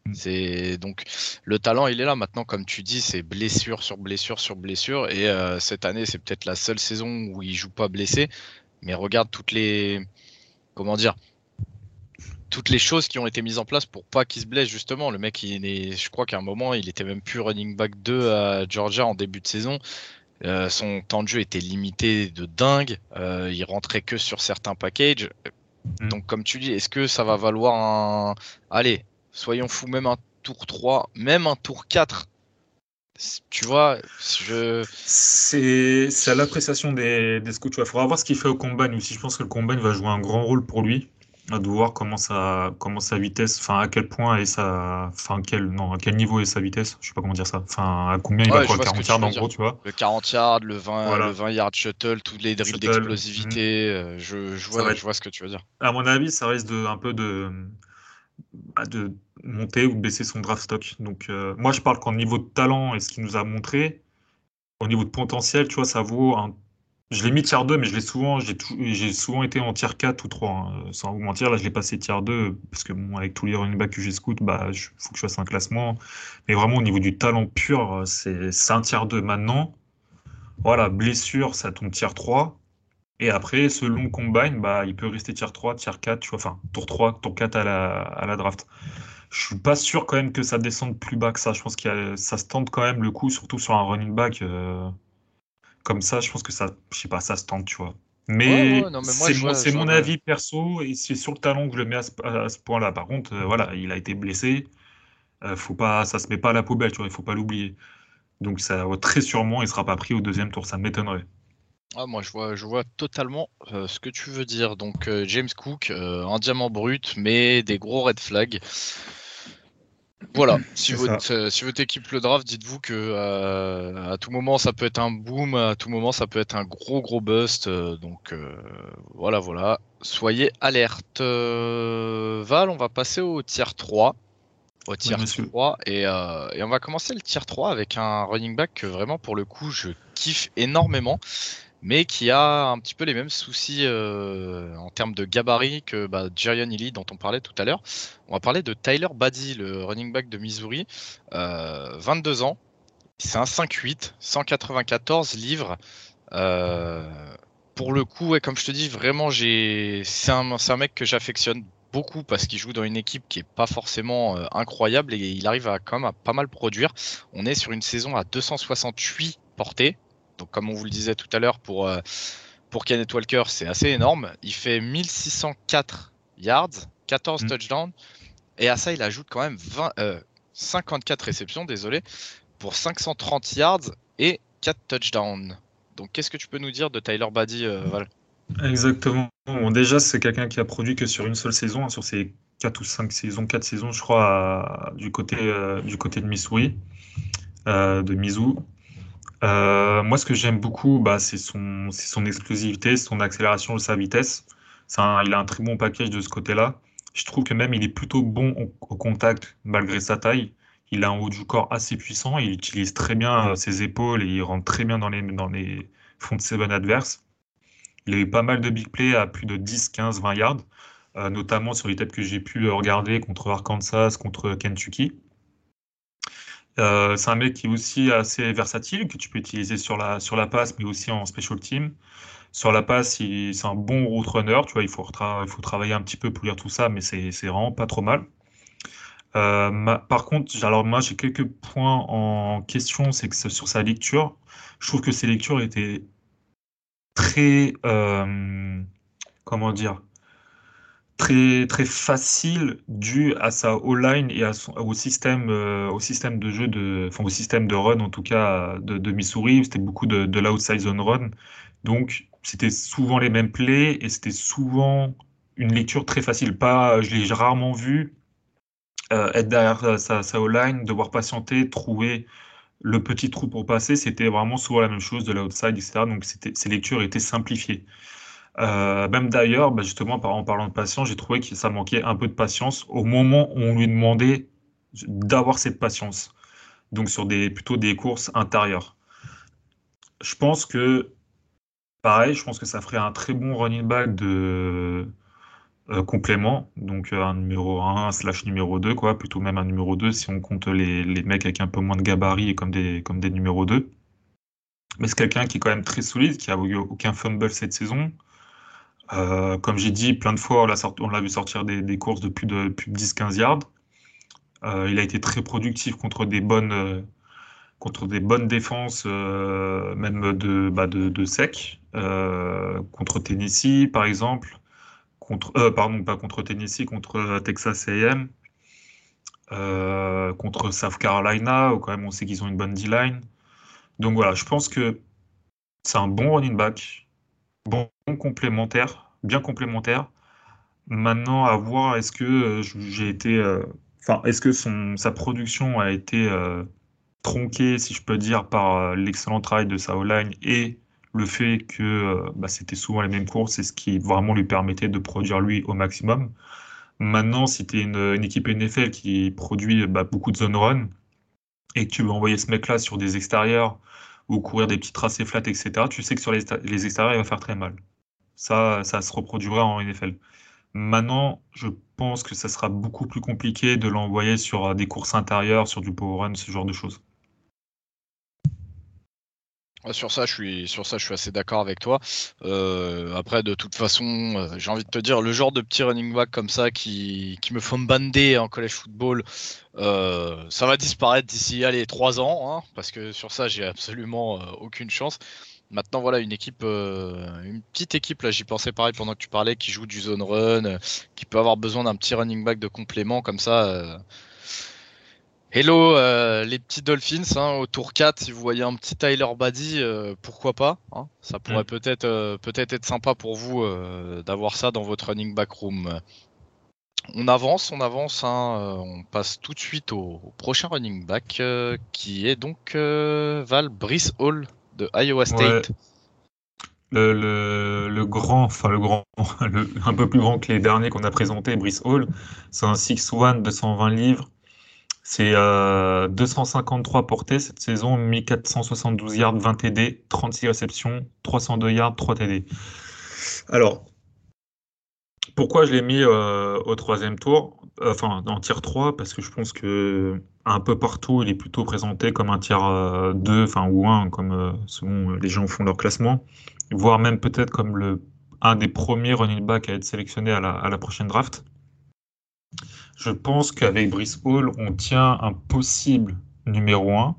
Mm. C'est donc le talent, il est là maintenant, comme tu dis, c'est blessure sur blessure sur blessure. Et euh, cette année, c'est peut-être la seule saison où il joue pas blessé. Mais regarde toutes les, comment dire, toutes les choses qui ont été mises en place pour pas qu'il se blesse justement. Le mec, il est, je crois qu'à un moment, il était même plus running back 2 à Georgia en début de saison. Euh, son temps de jeu était limité de dingue. Euh, il rentrait que sur certains packages. Mm. Donc, comme tu dis, est-ce que ça va valoir un. Allez, soyons fous, même un tour 3, même un tour 4. Tu vois, je. C'est à l'appréciation des, des scouts. Il faudra voir ce qu'il fait au combine aussi. Je pense que le combine va jouer un grand rôle pour lui. de voir comment sa, comment sa vitesse, enfin à quel point et sa, enfin quel, non, à quel niveau est sa vitesse, je sais pas comment dire ça, enfin à combien il va quoi, 40 yards en gros, tu vois. Le 40 yards, le 20, le 20 yards shuttle, tous les drills d'explosivité, euh, je, je, vois, je vois ce que tu veux dire. À mon avis, ça risque de, un peu de, bah, de monter ou baisser son draft stock. Donc euh, moi je parle qu'en niveau de talent et ce qu'il nous a montré, au niveau de potentiel, tu vois, ça vaut un je l'ai mis tier 2, mais je l'ai souvent, j'ai souvent été en tier 4 ou 3, hein, sans vous mentir. Là, je l'ai passé tier 2, parce que bon, avec tous les running backs que j'ai scout, bah, il faut que je fasse un classement. Mais vraiment, au niveau du talent pur, c'est un tier 2 maintenant. Voilà, blessure, ça tombe tier 3. Et après, selon combine, bah, il peut rester tier 3, tier 4, tu vois, enfin, tour 3, tour 4 à la, à la draft. Je suis pas sûr quand même que ça descende plus bas que ça. Je pense que ça se tente quand même le coup, surtout sur un running back. Euh, comme ça, je pense que ça, je sais pas, ça se tente, tu vois. Mais, c'est mon, avis perso et c'est sur le talent que je le mets à ce, point-là. Par contre, euh, voilà, il a été blessé. Euh, faut pas, ça se met pas à la poubelle, tu vois, il faut pas l'oublier. Donc ça, très sûrement, il sera pas pris au deuxième tour, ça m'étonnerait. Ah, moi, je vois, je vois totalement euh, ce que tu veux dire. Donc, James Cook, un diamant brut, mais des gros red flags. Voilà, si votre, euh, si votre équipe le draft, dites-vous que euh, à tout moment ça peut être un boom, à tout moment ça peut être un gros gros bust. Euh, donc voilà, voilà. Soyez alerte. Val, on va passer au tier 3. Au tier 3 et, et, on va commencer le tier 3 avec un running back que vraiment pour le coup je kiffe énormément mais qui a un petit peu les mêmes soucis euh, en termes de gabarit que bah, Jerion dont on parlait tout à l'heure. On va parler de Tyler Buddy, le running back de Missouri, 22 euh, ans. C'est un 5'8, 194 livres. Euh, pour le coup, comme je te dis, vraiment, c'est un, mec que j'affectionne beaucoup parce qu'il joue dans une équipe qui est pas forcément incroyable et il arrive à quand même à pas mal produire. On est sur une saison à 268 portées, donc, comme on vous le disait tout à l'heure, pour, euh, pour Kenneth Walker, c'est assez énorme. Il fait 1604 yards, 14 mm. touchdowns. Et à ça, il ajoute quand même 54 euh, réceptions, désolé, pour 530 yards et 4 touchdowns. Donc, qu'est-ce que tu peux nous dire de Tyler Buddy, euh, Val? Exactement. Bon, déjà, c'est quelqu'un qui a produit que sur une seule saison, hein, sur ses 4 ou 5 saisons, 4 saisons, je crois, du, côté, du côté de Missouri, de Mizou. Euh, moi, ce que j'aime beaucoup, bah, c'est son, son explosivité, son accélération, sa vitesse. Il a un très bon package de ce côté-là. Je trouve que même il est plutôt bon au, contact malgré sa taille. Il a un haut du corps assez puissant. Il utilise très bien euh, ses épaules et il rentre très bien dans les, dans les fonds de seven adverses. Il a eu pas mal de big plays à plus de 10, 15, 20 yards, euh, notamment sur les têtes que j'ai pu regarder contre Arkansas, contre Kentucky. Euh, c'est un mec qui est aussi assez versatile, que tu peux utiliser sur la, sur la passe, mais aussi en special team. Sur la passe, c'est un bon route runner. Tu vois, il faut, il faut travailler un petit peu pour lire tout ça, mais c'est vraiment pas trop mal. Euh, par contre, alors moi j'ai quelques points en question, c'est que sur sa lecture, je trouve que ses lectures étaient très, euh, comment dire, très, très facile dû à sa O-line et à son, au, système, euh, au système de jeu, de, enfin, au système de run en tout cas de, de Missouri. C'était beaucoup de, de l'outside zone run. Donc c'était souvent les mêmes plays et c'était souvent une lecture très facile. Pas, je l'ai rarement vu euh, être derrière sa, sa O-line, devoir patienter, trouver le petit trou pour passer. C'était vraiment souvent la même chose de l'outside, etc. Donc ces lectures étaient simplifiées. Euh, même d'ailleurs, bah, justement, en parlant de patience, j'ai trouvé que ça manquait un peu de patience au moment où on lui demandait d'avoir cette patience. Donc sur des, plutôt des courses intérieures. Je pense que, pareil, je pense que ça ferait un très bon running back de euh, complément. Donc un numéro 1 slash numéro 2, quoi. Plutôt même un numéro 2 si on compte les, les mecs avec un peu moins de gabarit et comme des, comme des numéros 2. Mais c'est quelqu'un qui est quand même très solide, qui a eu aucun fumble cette saison, euh, comme j'ai dit plein de fois, on l'a vu sortir des, courses de plus de, plus de 10-15 yards. Euh, il a été très productif contre des bonnes, euh, défenses, même de, bah sec. contre Tennessee, par exemple. Pardon, pas contre Tennessee, contre Texas AM. contre South Carolina, où quand même on sait qu'ils ont une bonne D-line. Donc voilà, je pense que c'est un bon running back bon complémentaire, bien complémentaire. Maintenant, à voir, est-ce que j'ai été. Enfin, est-ce que son, sa production a été tronquée, si je peux dire, par l'excellent travail de sa line et le fait que bah, c'était souvent les mêmes courses, c'est ce qui vraiment lui permettait de produire lui au maximum. Maintenant, si tu es une, équipe NFL qui produit bah, beaucoup de zone run et que tu veux envoyer ce mec-là sur des extérieurs ou courir des petits tracés flats, etc., tu sais que sur les, extérieurs, il va faire très mal. Ça, ça se reproduira en NFL. Maintenant, je pense que ça sera beaucoup plus compliqué de l'envoyer sur des courses intérieures, sur du power run, ce genre de choses. Sur ça, je suis sur ça, je suis assez d'accord avec toi. Euh, après, de toute façon, euh, j'ai envie de te dire, le genre de petit running back comme ça qui, qui me font bander en college football, euh, ça va disparaître d'ici allez trois ans, hein, parce que sur ça, j'ai absolument aucune chance. Maintenant, voilà, une équipe, une petite équipe, là, j'y pensais pareil pendant que tu parlais, qui joue du zone run, qui peut avoir besoin d'un petit running back de complément comme ça Hello euh, les petits Dolphins hein, au tour 4 si vous voyez un petit Tyler Buddy euh, pourquoi pas hein. ça pourrait mm. peut-être euh, peut-être être sympa pour vous d'avoir ça dans votre running back room on avance on avance hein, on passe tout de suite au, prochain running back qui est donc Val Brice Hall de Iowa State Le, grand, enfin le grand, un peu plus grand que les derniers qu'on a présentés, Brice Hall, c'est un 6-1 de 120 livres, c'est 253 euh, portées cette saison, 1472 yards, 20 TD, 36 réceptions, 302 yards, 3 TD. Alors, pourquoi je l'ai mis euh, au troisième tour, enfin en tier 3, parce que je pense que un peu partout, il est plutôt présenté comme un tiers 2, euh, enfin ou 1, comme selon les gens font leur classement, voire même peut-être comme un des premiers running back à être sélectionné à la prochaine draft. Je pense qu'avec Brice Hall, on tient un possible numéro 1,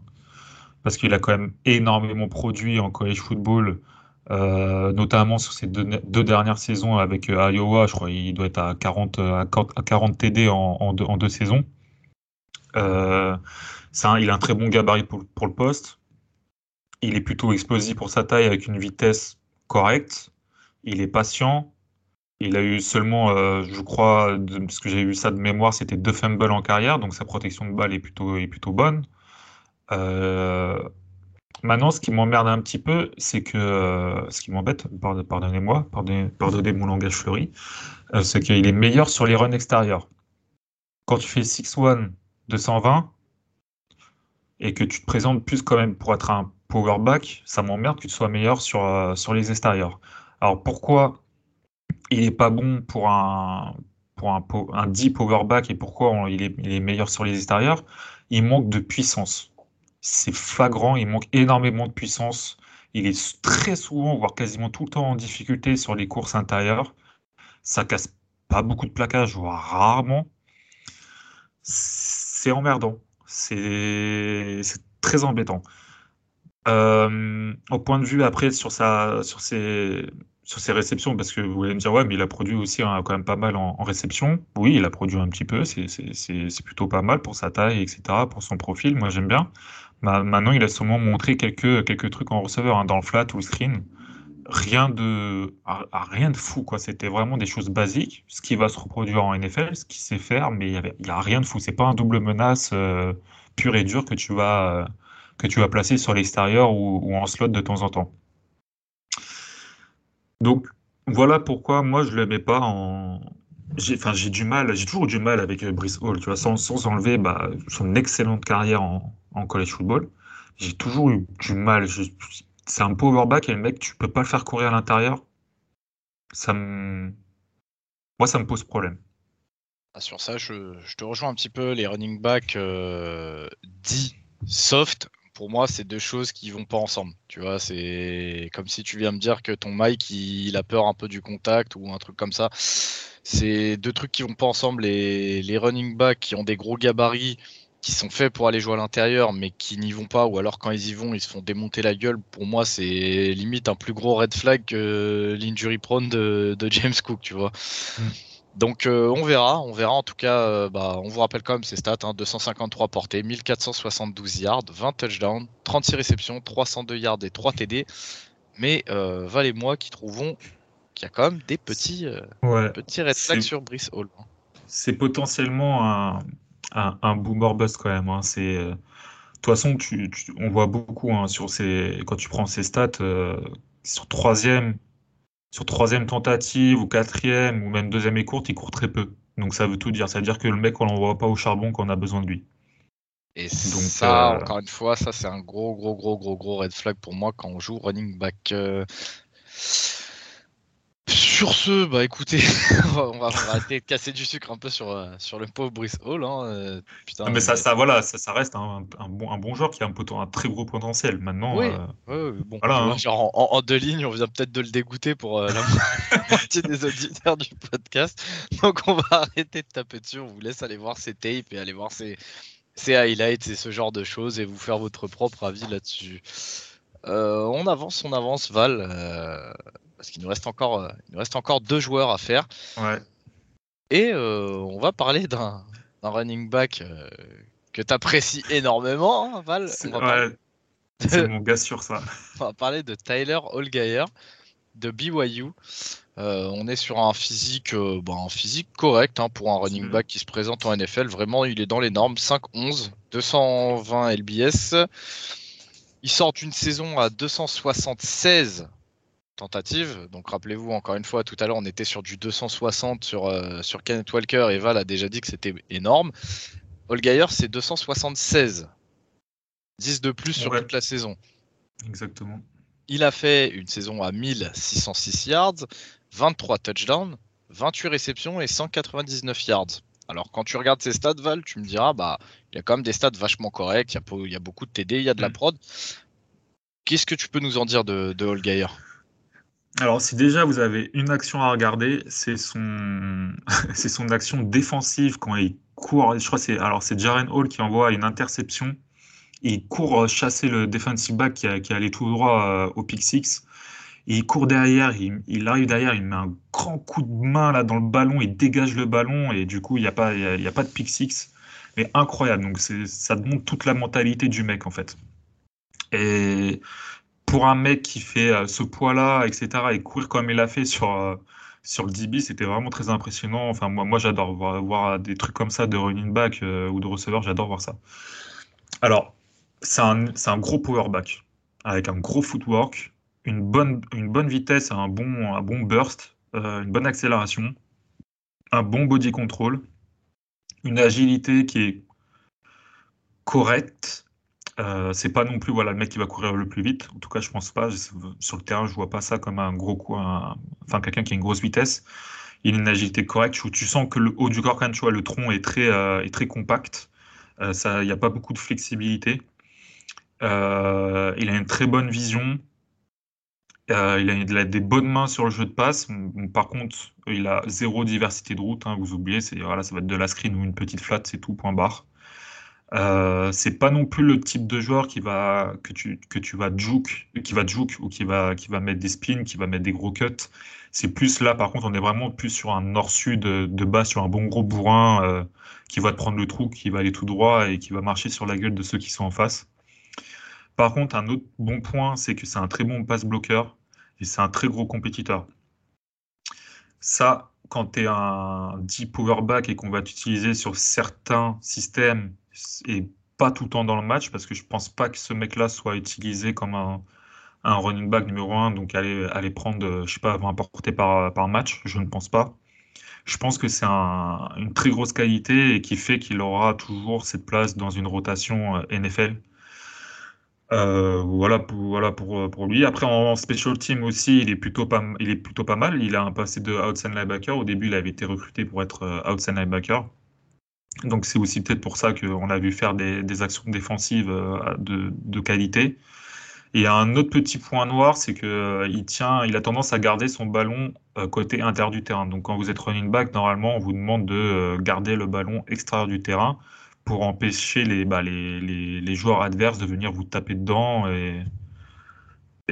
parce qu'il a quand même énormément produit en college football, euh, notamment sur ces deux, dernières saisons avec euh, Iowa. Je crois qu'il doit être à 40, à 40 TD en, deux, saisons. Euh, il a un très bon gabarit pour, pour, le poste. Il est plutôt explosif pour sa taille avec une vitesse correcte. Il est patient. Il a eu seulement, euh, je crois, parce que j'ai eu ça de mémoire, c'était deux fumbles en carrière, donc sa protection de balle est plutôt, est plutôt bonne. Euh, maintenant, ce qui m'emmerde un petit peu, c'est que, euh, ce qui m'embête, pardonnez-moi, pardonnez, mon langage fleuri, c'est qu'il est meilleur sur les runs extérieurs. Quand tu fais 6-1 220 et que tu te présentes plus quand même pour être un power back, ça m'emmerde que tu sois meilleur sur, sur les extérieurs. Alors pourquoi il n'est pas bon pour un, pour un, 10 powerback et pourquoi il, est, meilleur sur les extérieurs, il manque de puissance. C'est flagrant, il manque énormément de puissance. Il est très souvent, voire quasiment tout le temps en difficulté sur les courses intérieures. Ça casse pas beaucoup de plaquage, voire rarement. C'est emmerdant. C'est très embêtant. Euh, au point de vue après sur, sa, sur ses, sur ses réceptions, parce que vous allez me dire, ouais, mais il a produit aussi quand même pas mal en, réception. Oui, il a produit un petit peu, c'est plutôt pas mal pour sa taille, etc., pour son profil, moi j'aime bien. maintenant, il a sûrement montré quelques, quelques trucs en receveur, hein, dans le flat ou le screen. Rien de, rien de fou, quoi. C'était vraiment des choses basiques, ce qui va se reproduire en NFL, ce qu'il sait faire, mais il n'y a rien de fou. C'est pas un double menace euh, pur et dur que tu vas, que tu vas placer sur l'extérieur ou en slot de temps en temps. Donc, voilà pourquoi moi je le mets pas en. J'ai, j'ai du mal, j'ai toujours du mal avec euh, Brice Hall, tu vois, sans, sans enlever bah, son excellente carrière en, en college football. J'ai toujours eu du mal. c'est un powerback et le mec, tu peux pas le faire courir à l'intérieur. Ça. Moi, ça me pose problème. Ah, sur ça, je, je, te rejoins un petit peu. Les running backs euh, dits soft, pour moi, c'est deux choses qui vont pas ensemble. Tu vois, c'est comme si tu viens me dire que ton Mike, il, a peur un peu du contact ou un truc comme ça. C'est deux trucs qui vont pas ensemble. Les, les running backs qui ont des gros gabarits, qui sont faits pour aller jouer à l'intérieur, mais qui n'y vont pas, ou alors quand ils y vont, ils se font démonter la gueule. Pour moi, c'est limite un plus gros red flag que l'injury prone de, James Cook, tu vois. Mm. Donc euh, on verra, on verra en tout cas, euh, bah, on vous rappelle quand même ces stats, 253 hein, portées, 1472 yards, 20 touchdowns, 36 réceptions, 302 yards et 3 TD. Mais euh, Val et moi qui trouvons qu'il y a quand même des petits, petits red flags sur Brice Hall. Hein. C'est potentiellement un, un, boomer bust quand même. Hein. C'est de toute façon, tu, on voit beaucoup hein, sur ces, quand tu prends ces stats, sur troisième, sur troisième tentative ou quatrième ou même deuxième et courte, il court très peu. Donc ça veut tout dire. Ça veut dire que le mec, on l'envoie pas au charbon quand on a besoin de lui. Et Donc, ça, euh, encore une fois, ça c'est un gros, gros, gros, gros, gros red flag pour moi quand on joue running back. Euh, sur ce, bah écoutez, on va, arrêter de casser du sucre un peu sur, euh, sur le pauvre Brice Hall. Hein, euh, putain, mais ça, ça, voilà, ça, ça reste un, un, bon, un bon joueur qui a un, un très gros potentiel. Maintenant, oui, euh, bon, voilà, hein. genre en, deux lignes, on vient peut-être de le dégoûter pour la moitié des auditeurs du podcast. Donc on va arrêter de taper dessus. On vous laisse aller voir ses tapes et aller voir ses, ses highlights et ce genre de choses et vous faire votre propre avis là-dessus. on avance, on avance, Val parce qu'il nous reste encore, euh, il nous reste encore deux joueurs à faire. Ouais. Et euh, on va parler d'un running back euh, que tu apprécies énormément, hein, Val. C'est mon gars sur ça. on va parler de Tyler Allgeier de BYU. on est sur un physique, un physique correct hein, pour un running back qui se présente en NFL. Vraiment, il est dans les normes. 5-11, 220 LBS. Il sort une saison à 276 tentative. Donc rappelez-vous, encore une fois, tout à l'heure, on était sur du 260 sur, euh, sur Kenneth Walker et Val a déjà dit que c'était énorme. Holgeier, c'est 276. 10 de plus sur toute la saison. Exactement. Il a fait une saison à 1606 yards, 23 touchdowns, 28 réceptions et 199 yards. Alors quand tu regardes ses stats, Val, tu me diras, bah, il y a quand même des stats vachement corrects, il y a, beaucoup de TD, il y a de la mm. prod. Qu'est-ce que tu peux nous en dire de, de alors, si déjà vous avez une action à regarder, c'est son, c'est son action défensive quand il court. Je crois que c'est, alors c'est Jaren Hall qui envoie une interception. Il court chasser le defensive back qui, a, qui allait tout droit euh, au pick six. il court derrière, il, arrive derrière, il met un grand coup de main là dans le ballon, il dégage le ballon et du coup il n'y a pas, il y a, pas de pick six. Mais incroyable. Donc c'est, ça montre toute la mentalité du mec en fait. Et pour un mec qui fait euh, ce poids-là, etc., et courir comme il a fait sur, euh, le DB, c'était vraiment très impressionnant. Enfin, moi, moi j'adore voir, des trucs comme ça de running back euh, ou de receveur, j'adore voir ça. Alors, c'est un, gros power back, avec un gros footwork, une bonne, vitesse, un bon burst, une bonne accélération, un bon body control, une agilité qui est correcte, euh, c'est pas non plus voilà, le mec qui va courir le plus vite. En tout cas, je pense pas. Sur le terrain, je vois pas ça comme un gros coup, enfin quelqu'un qui a une grosse vitesse. Il a une agilité correcte. Tu sens que le haut du corps, quand tu vois, le tronc est très, euh, est très compact. Euh, il n'y a pas beaucoup de flexibilité. il a une très bonne vision. il, a, des bonnes mains sur le jeu de passe. Par contre, il a zéro diversité de route. Hein, vous oubliez, voilà, ça va être de la screen ou une petite flat, c'est tout, point barre. Euh, c'est pas non plus le type de joueur qui va que tu que tu vas juke, qui va juke ou qui va qui va mettre des spins, qui va mettre des gros cuts. C'est plus là, par contre, on est vraiment plus sur un nord-sud de bas, sur un bon gros bourrin euh, qui va te prendre le trou, qui va aller tout droit et qui va marcher sur la gueule de ceux qui sont en face. Par contre, un autre bon point, c'est que c'est un très bon pass bloqueur et c'est un très gros compétiteur. Ça, quand tu es un deep power back et qu'on va t'utiliser sur certains systèmes et pas tout le temps dans le match parce que je pense pas que ce mec-là soit utilisé comme un, running back numéro 1, donc aller, aller prendre, je sais pas, importer par, par match, je ne pense pas. Je pense que c'est une très grosse qualité et qui fait qu'il aura toujours cette place dans une rotation euh, NFL. Euh, voilà pour, lui. Après, en, special team aussi, il est, plutôt pas, mal. Il a un passé de outside linebacker. Au début, il avait été recruté pour être euh, outside linebacker. Donc c'est aussi peut-être pour ça qu'on a vu faire des, actions défensives euh, de, qualité. Et un autre petit point noir, c'est qu'il euh, tient, il a tendance à garder son ballon euh, côté intérieur du terrain. Donc quand vous êtes running back, normalement, on vous demande de garder le ballon extérieur du terrain pour empêcher les, bah, joueurs adverses de venir vous taper dedans et,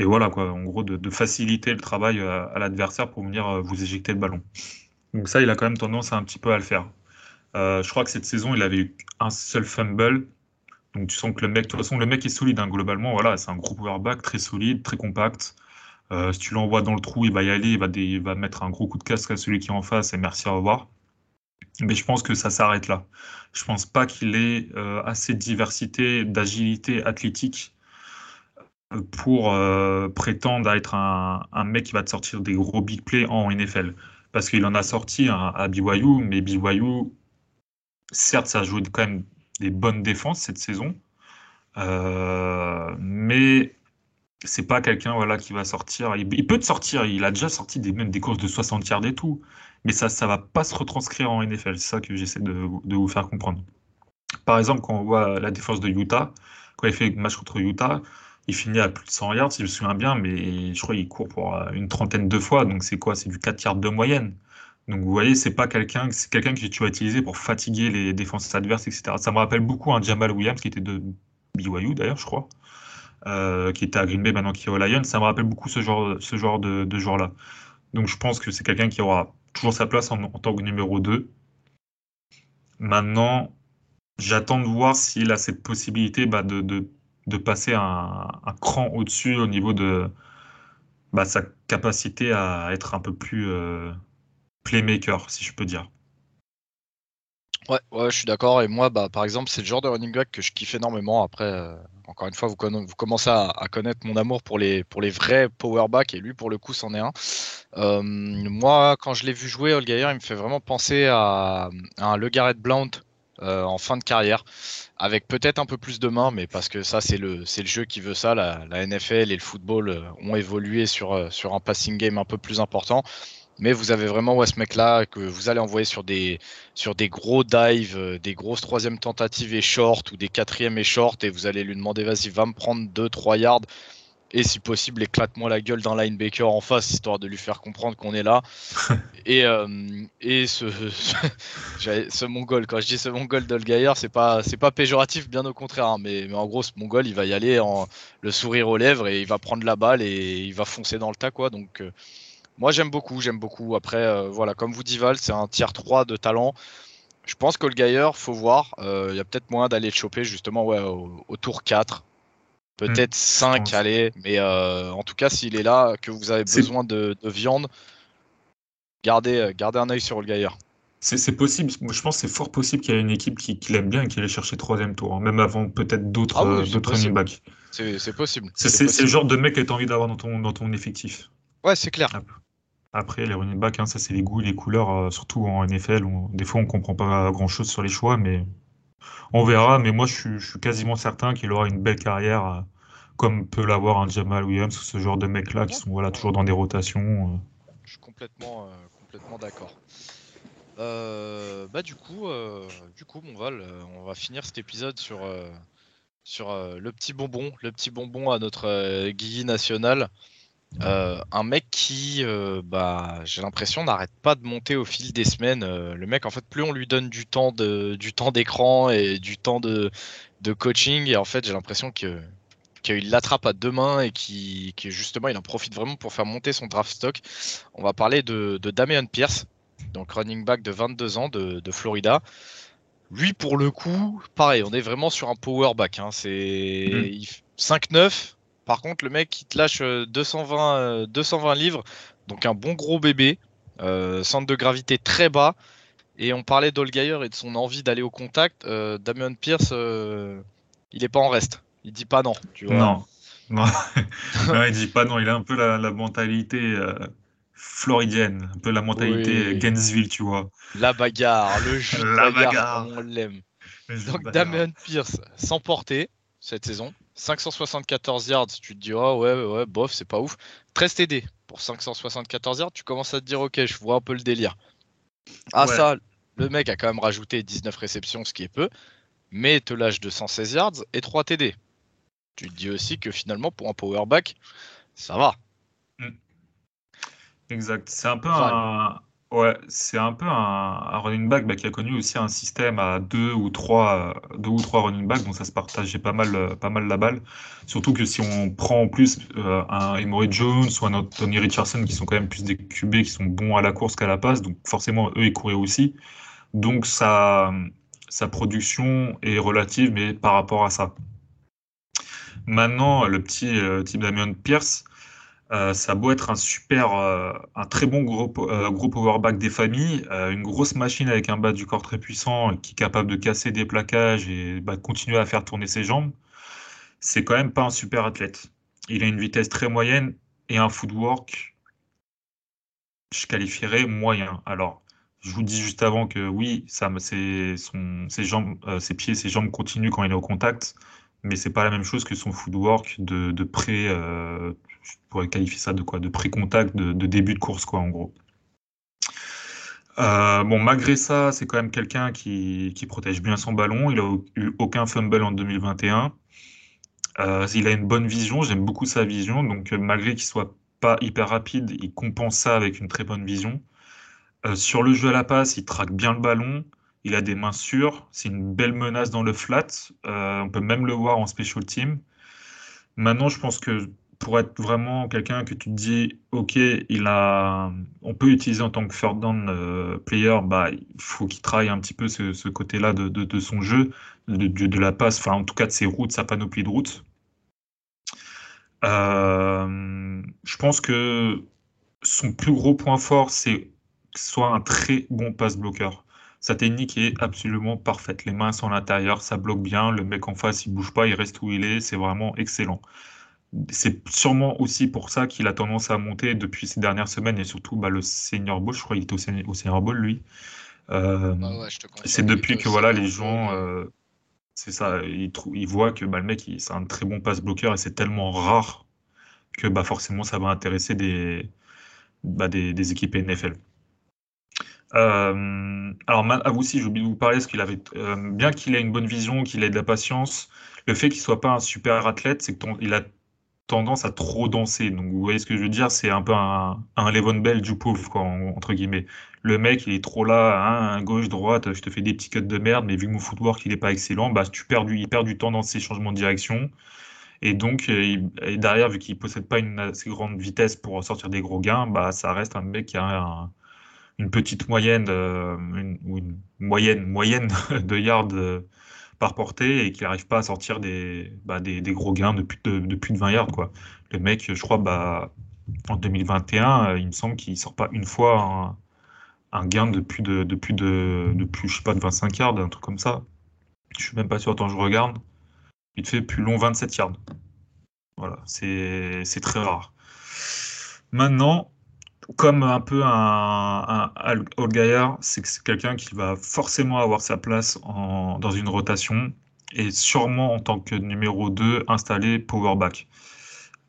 voilà quoi, en gros de, faciliter le travail à l'adversaire pour venir vous éjecter le ballon. Donc ça, il a quand même tendance un petit peu à le faire. Euh, je crois que cette saison, il avait eu un seul fumble. Donc tu sens que le mec, de toute façon, le mec est solide hein, globalement. Voilà, c'est un gros power back très solide, très compact. Euh, si tu l'envoies dans le trou, il va y aller, il va, mettre un gros coup de casque à celui qui est en face et merci, au revoir. Mais je pense que ça s'arrête là. Je pense pas qu'il ait euh, assez de diversité, d'agilité athlétique pour prétendre à être un, mec qui va te sortir des gros big plays en NFL. Parce qu'il en a sorti à BYU, mais BYU, certes, ça a joué quand même des bonnes défenses cette saison. mais c'est pas quelqu'un voilà, qui va sortir. Il, peut te sortir, il a déjà sorti des, même des courses de 60 yards et tout, mais ça ça va pas se retranscrire en NFL. C'est ça que j'essaie de, vous faire comprendre. Par exemple, quand on voit la défense de Utah, quand il fait le match contre Utah, il finit à plus de 100 yards, si je me souviens bien, mais je crois qu'il court pour euh, une trentaine de fois, donc c'est quoi? C'est du 4 yards de moyenne. Donc vous voyez, c'est pas quelqu'un, c'est quelqu'un que tu vas utiliser pour fatiguer les défenses adverses, etc. Ça me rappelle beaucoup un Jamal Williams qui était de BYU d'ailleurs, je crois. Euh, qui était à Green Bay, maintenant qui est au Lions. Ça me rappelle beaucoup ce genre, ce genre de, de joueur-là. Donc je pense que c'est quelqu'un qui aura toujours sa place en, tant que numéro 2. Maintenant, j'attends de voir s'il a cette possibilité bah, de, passer un, un cran au-dessus au niveau de bah, sa capacité à être un peu plus euh, playmaker, si je peux dire. Ouais, ouais, je suis d'accord. Et moi, bah, par exemple, c'est le genre de running back que je kiffe énormément. Après, euh, encore une fois, vous, commencez à, connaître mon amour pour les, pour les vrais powerbacks, et lui, pour le coup, c'en est un. Euh, moi, quand je l'ai vu jouer, Olgayer, il me fait vraiment penser à, un Le Garrett Blount euh, en fin de carrière, avec peut-être un peu plus de main, mais parce que ça, c'est le, le jeu qui veut ça. La, la, NFL et le football ont évolué sur, sur un passing game un peu plus important. Mais vous avez vraiment ouais, ce mec-là que vous allez envoyer sur des, sur des gros dives, euh, des grosses troisième tentatives et short ou des quatrièmes et short et vous allez lui demander vas-y, va me prendre 2-3 yards et si possible éclate-moi la gueule d'un linebacker en face histoire de lui faire comprendre qu'on est là. et, euh, et ce, ce, mongol, quand je dis ce mongol d'Olgaïr, c'est pas, c'est pas péjoratif, bien au contraire. Hein, mais, mais, en gros, ce mongol, il va y aller en le sourire aux lèvres et il va prendre la balle et il va foncer dans le tas quoi. Donc euh, moi, j'aime beaucoup, j'aime beaucoup. Après, euh, voilà, comme vous dit Val, c'est un tiers 3 de talent. Je pense que le Gaillard, faut voir. Euh, il y a peut-être moyen d'aller le choper justement ouais, au, tour 4. Peut-être 5, hmm, allez. Mais euh, en tout cas, s'il est là, que vous avez besoin de, viande, gardez, gardez un œil sur le Gaillard. C'est possible. Moi, je pense que c'est fort possible qu'il y ait une équipe qui, l'aime bien et qui allait chercher troisième tour, hein, même avant peut-être d'autres ah running backs. C'est possible. C'est le genre de mec que tu as envie d'avoir dans ton, dans ton effectif. Ouais, c'est clair. Après, les running backs, hein, ça c'est les goûts, les couleurs, euh, surtout en NFL. des fois, on comprend pas grand chose sur les choix, mais on verra. Mais moi, je suis, quasiment certain qu'il aura une belle carrière, euh, comme peut l'avoir un Jamal Williams ou ce genre de mecs-là qui sont voilà, toujours dans des rotations. Euh. Je suis complètement, complètement d'accord. bah du coup, du coup, on va finir cet épisode sur, sur le petit bonbon, le petit bonbon à notre Guigui national. Euh, un mec qui, euh, bah, j'ai l'impression, n'arrête pas de monter au fil des semaines. Euh, le mec, en fait, plus on lui donne du temps de, du temps d'écran et du temps de, de coaching, et en fait, j'ai l'impression que qu'il l'attrape à deux mains et qui, justement, il en profite vraiment pour faire monter son draft stock. On va parler de, de Damian Pierce, donc running back de 22 ans de, de Florida. Lui, pour le coup, pareil, on est vraiment sur un power back. Hein. C'est 5-9, mmh. Par contre, le mec, il te lâche 220, euh, 220 euh, livres, donc un bon gros bébé, euh, centre de gravité très bas. Et on parlait d'Olgayer et de son envie d'aller au contact. Damien Pierce, il n'est pas en reste. Il dit pas non. Tu vois. Non. Non. il dit pas non. Il a un peu la, mentalité floridienne, un peu la mentalité Gainesville, tu vois. La bagarre, le jeu la bagarre, on l'aime. Donc Damien Pierce sans porter cette saison. 574 yards, tu te dis, oh ouais, ouais, bof, c'est pas ouf. 13 TD pour 574 yards, tu commences à te dire, ok, je vois un peu le délire. Ah, ça, le mec a quand même rajouté 19 réceptions, ce qui est peu, mais te lâche 216 yards et 3 TD. Tu te dis aussi que finalement, pour un powerback, ça va. Mm. Exact. C'est un peu un, Ouais, c'est un peu un, running back bah, qui a connu aussi un système à deux ou trois, deux ou trois running backs, donc ça se partageait pas mal, pas mal la balle. Surtout que si on prend en plus euh, un Emory Jones ou un Tony Richardson qui sont quand même plus des QB qui sont bons à la course qu'à la passe, donc forcément eux ils couraient aussi. Donc sa, sa production est relative, mais par rapport à ça. Maintenant, le petit euh, type Damien Pierce, Euh, ça a beau être un super, euh, un très bon gros, euh, gros powerback des familles, une grosse machine avec un bas du corps très puissant qui est capable de casser des plaquages et bah, continuer à faire tourner ses jambes, c'est quand même pas un super athlète. Il a une vitesse très moyenne et un footwork, je qualifierais moyen. Alors, je vous dis juste avant que oui, ça, ses, jambes, ses pieds, ses jambes continuent quand il est au contact, mais c'est pas la même chose que son footwork de, de près je pourrais qualifier ça de quoi? De pré-contact, de, début de course, quoi, en gros. Euh, bon, malgré ça, c'est quand même quelqu'un qui, protège bien son ballon. Il a eu aucun fumble en 2021. Euh, il a une bonne vision. J'aime beaucoup sa vision. Donc, euh, malgré qu'il soit pas hyper rapide, il compense ça avec une très bonne vision. sur le jeu à la passe, il traque bien le ballon. Il a des mains sûres. C'est une belle menace dans le flat. on peut même le voir en special team. Maintenant, je pense que pour être vraiment quelqu'un que tu te dis, OK, il a, on peut utiliser en tant que third down euh, player, bah, il faut qu'il travaille un petit peu ce, côté-là de, son jeu, de, la passe, enfin en tout cas de ses routes, sa panoplie de routes. Euh, je pense que son plus gros point fort, c'est soit un très bon passe bloqueur. Sa technique est absolument parfaite. Les mains sont à l'intérieur, ça bloque bien. Le mec en face, il bouge pas, il reste où il est. C'est vraiment excellent c'est sûrement aussi pour ça qu'il a tendance à monter depuis ces dernières semaines et surtout bah, le Senior Bowl, je crois qu'il était au, Senior Bowl lui. Euh, c'est depuis que voilà les gens, euh, c'est ça, ils, ils, voient que bah, le mec c'est un très bon passe bloqueur et c'est tellement rare que bah, forcément ça va intéresser des, bah, des, équipes NFL. Euh, alors à vous aussi, j'ai oublié de vous parler, parce qu'il avait bien qu'il ait une bonne vision, qu'il ait de la patience. Le fait qu'il soit pas un super athlète, c'est qu'il a tendance à trop danser. Donc, vous voyez ce que je veux dire? C'est un peu un, Levon Bell du pauvre, quoi, entre guillemets. Le mec, il est trop là, hein, gauche, droite, je te fais des petits cuts de merde, mais vu que mon footwork, il est pas excellent, bah, tu perds du, il perd du temps dans ses changements de direction. Et donc, euh, derrière, vu qu'il possède pas une assez grande vitesse pour sortir des gros gains, bah, ça reste un mec qui a une petite moyenne, euh, une, une, moyenne, moyenne de yards euh, par portée et qui n'arrive pas à sortir des, bah, des, gros gains de plus de, plus de 20 yards. Quoi. Le mec, je crois, bah, en 2021, euh, il me semble qu'il ne sort pas une fois un, gain de plus de, plus de, de plus, je sais pas, de 25 yards, un truc comme ça. Je suis même pas sûr, attends, je regarde. Il te fait plus long 27 yards. Voilà, c'est très rare. Maintenant, comme un peu un, un Gaillard, c'est que quelqu'un qui va forcément avoir sa place dans une rotation et sûrement en tant que numéro 2 installé powerback.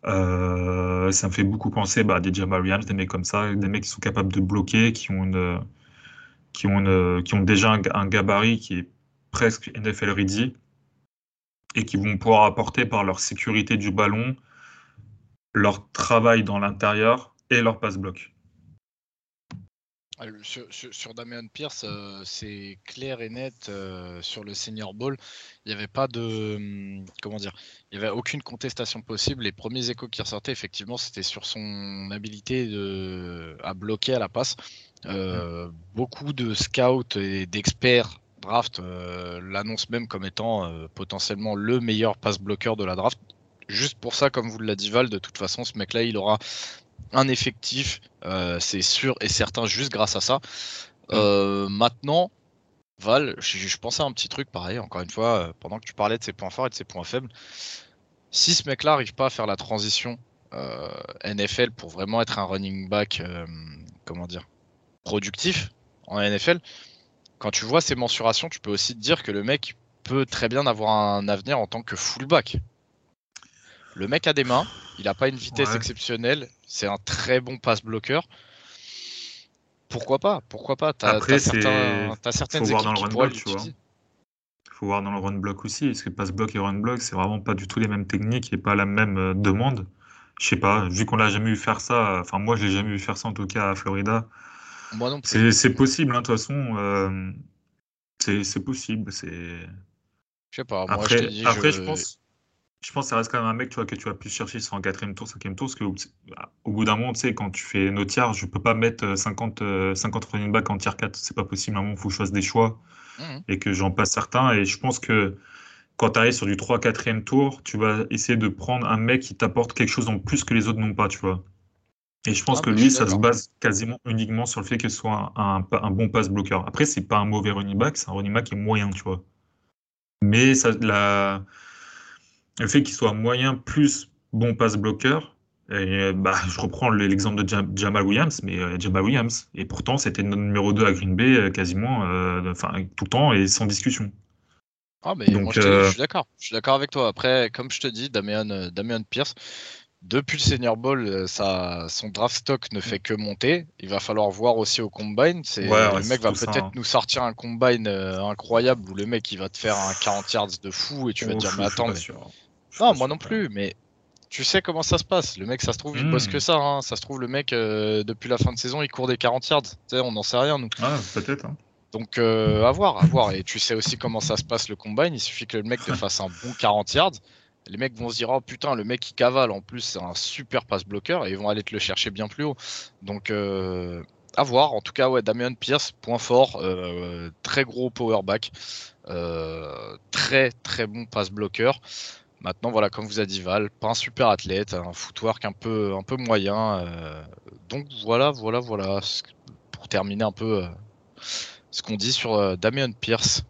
Euh, ça me fait beaucoup penser bah, à des Jamal Williams, des mecs comme ça, des mecs qui sont capables de bloquer, qui ont, qui ont, qui ont déjà un, gabarit qui est presque NFL ready et qui vont pouvoir apporter par leur sécurité du ballon, leur travail dans l'intérieur et leur passe-bloc. Ah, sur, Damien Pierce, euh, c'est clair et net euh, sur le Senior Ball. Il n'y avait pas de. Hum, comment dire Il n'y avait aucune contestation possible. Les premiers échos qui ressortaient, effectivement, c'était sur son habilité à bloquer à la passe. Euh, beaucoup de scouts et d'experts draft l'annoncent même comme étant potentiellement le meilleur pass bloqueur de la draft. Juste pour ça, comme vous l'a dit Val, de toute façon, ce mec-là, il aura un effectif, euh, c'est sûr et certain, juste grâce à ça. Mm. Euh, maintenant, Val, je, pensais à un petit truc pareil, encore une fois, euh, pendant que tu parlais de ses points forts et de ses points faibles. Si ce mec-là n'arrive pas à faire la transition NFL pour vraiment être un running back, comment dire, productif en NFL, quand tu vois ses mensurations, tu peux aussi te dire que le mec peut très bien avoir un avenir en tant que fullback. Le mec a des mains, il n'a pas une vitesse exceptionnelle, c'est un très bon pass bloqueur. Pourquoi pas Pourquoi pas T'as, certaines équipes qui pourraient Il faut voir dans le run block aussi, parce que pass block et run block, c'est vraiment pas du tout les mêmes techniques et pas la même euh, demande. Je sais pas, vu qu'on l'a jamais vu faire ça, enfin moi je l'ai jamais vu faire ça en tout cas à Florida. Moi non plus. C'est, possible, hein, de toute façon. Euh, c'est, possible. C'est. Je sais pas. Moi, après, je, dis, après je pense je pense que ça reste quand même un mec tu vois, que tu vas plus chercher sur un quatrième tour, cinquième tour, parce qu'au au bout d'un moment, tu sais, quand tu fais nos tiers, je peux pas mettre 50, 50 running back en tiers 4, c'est pas possible. À un moment, il faut que je fasse des choix mmh. et que j'en passe certains. Et je pense que quand tu arrives sur du 3-4e tour, tu vas essayer de prendre un mec qui t'apporte quelque chose en plus que les autres n'ont pas, tu vois. Et je pense Ah, que lui, ça se base quasiment uniquement sur le fait que ce soit un, un- un bon pass bloqueur. Après, c'est pas un mauvais running back, c'est un running back qui est moyen, tu vois. Mais ça, la... le fait qu'il soit moyen plus bon pass bloqueur, et, euh, bah, je reprends le- l'exemple de Jam- Jamal Williams, mais euh, Jamal Williams, et pourtant c'était notre numéro 2 à Green Bay euh, quasiment enfin, tout le temps et sans discussion. Ah, mais Donc, moi, je, suis d'accord. Je suis d'accord avec toi. Après, comme je te dis, Damian, Damian Pierce, depuis le Senior Bowl, ça, son draft stock ne fait que monter. Il va falloir voir aussi au combine. C'est, Ouais, ouais, le mec va peut-être hein. nous sortir un combine euh, incroyable où le mec il va te faire un 40 yards de fou et tu vas te Oh, dire, mais attends, mais- sûr. Je Non, moi non plus, mais tu sais comment ça se passe. Le mec, ça se trouve, il Hmm. bosse que ça. hein. Ça se trouve, le mec, euh, depuis la fin de saison, il court des 40 yards. Tu sais, on n'en sait rien, nous. Ah, peut-être. hein. Donc, euh, à voir, à voir. Et tu sais aussi comment ça se passe le combine. Il suffit que le mec te fasse un bon 40 yards. Les mecs vont se dire, oh putain, le mec il cavale. En plus, c'est un super pass bloqueur et ils vont aller te le chercher bien plus haut. Donc, euh, à voir. En tout cas, ouais, Damian Pierce, point fort. euh, très gros power back. euh, très, très bon pass bloqueur. Maintenant, voilà, comme vous a dit Val, pas un super athlète, un footwork un peu, un peu moyen. euh, donc voilà, voilà, voilà. Pour terminer un peu euh, ce qu'on dit sur euh, Damian Pierce.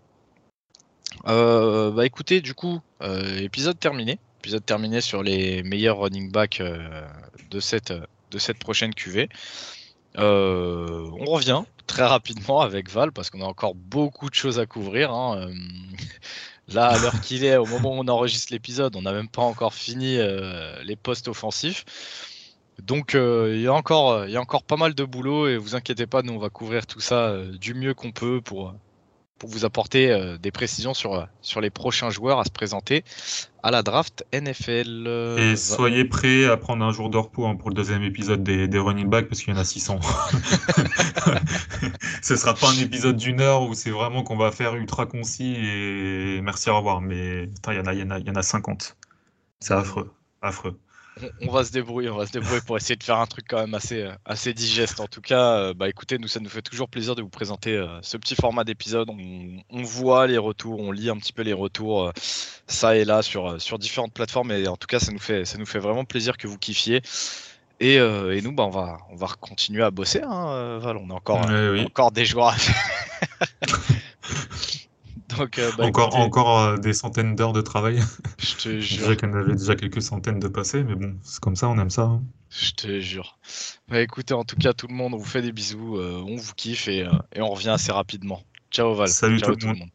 Euh, bah écoutez, du coup, épisode terminé. Épisode terminé sur les meilleurs running backs de, cette, de cette prochaine QV. On revient très rapidement avec Val parce qu'on a encore beaucoup de choses à couvrir. hein. Euh, Là, à l'heure qu'il est, au moment où on enregistre l'épisode, on n'a même pas encore fini euh, les postes offensifs. Donc euh, il y, a encore, il y a encore pas mal de boulot et vous inquiétez pas, nous on va couvrir tout ça euh, du mieux qu'on peut pour, pour vous apporter euh, des précisions sur, sur les prochains joueurs à se présenter à la draft NFL. Euh, Et soyez prêts à prendre un jour de repos hein, pour le deuxième épisode des, des running backs parce qu'il y en a 600. Ce sera pas un épisode d'une heure où c'est vraiment qu'on va faire ultra concis et merci au revoir. Mais putain, il y en a, il y en a, il y en a 50. C'est affreux, affreux. On, va se débrouiller, on va se débrouiller pour essayer de faire un truc quand même assez, euh, assez digeste. En tout cas, euh, bah écoutez, nous ça nous fait toujours plaisir de vous présenter euh, ce petit format d'épisode. On, on voit les retours, on lit un petit peu les retours ça et là sur, sur différentes plateformes. Et en tout cas, ça nous fait, ça nous fait vraiment plaisir que vous kiffiez. Et, euh, et nous, bah, on va, on va continuer à bosser. Hein, Val, on a encore, oui. encore des joueurs à faire. Donc, euh, bah, encore, écoutez, encore euh, des centaines d'heures de travail. je te Je jure. dirais qu'il y en avait déjà quelques centaines de passés, mais bon, c'est comme ça, on aime ça. hein. Je te jure. Bah écoutez, en tout cas, tout le monde, on vous fait des bisous, euh, on vous kiffe et, et on revient assez rapidement. Ciao Val. Salut Ciao tout le monde. monde.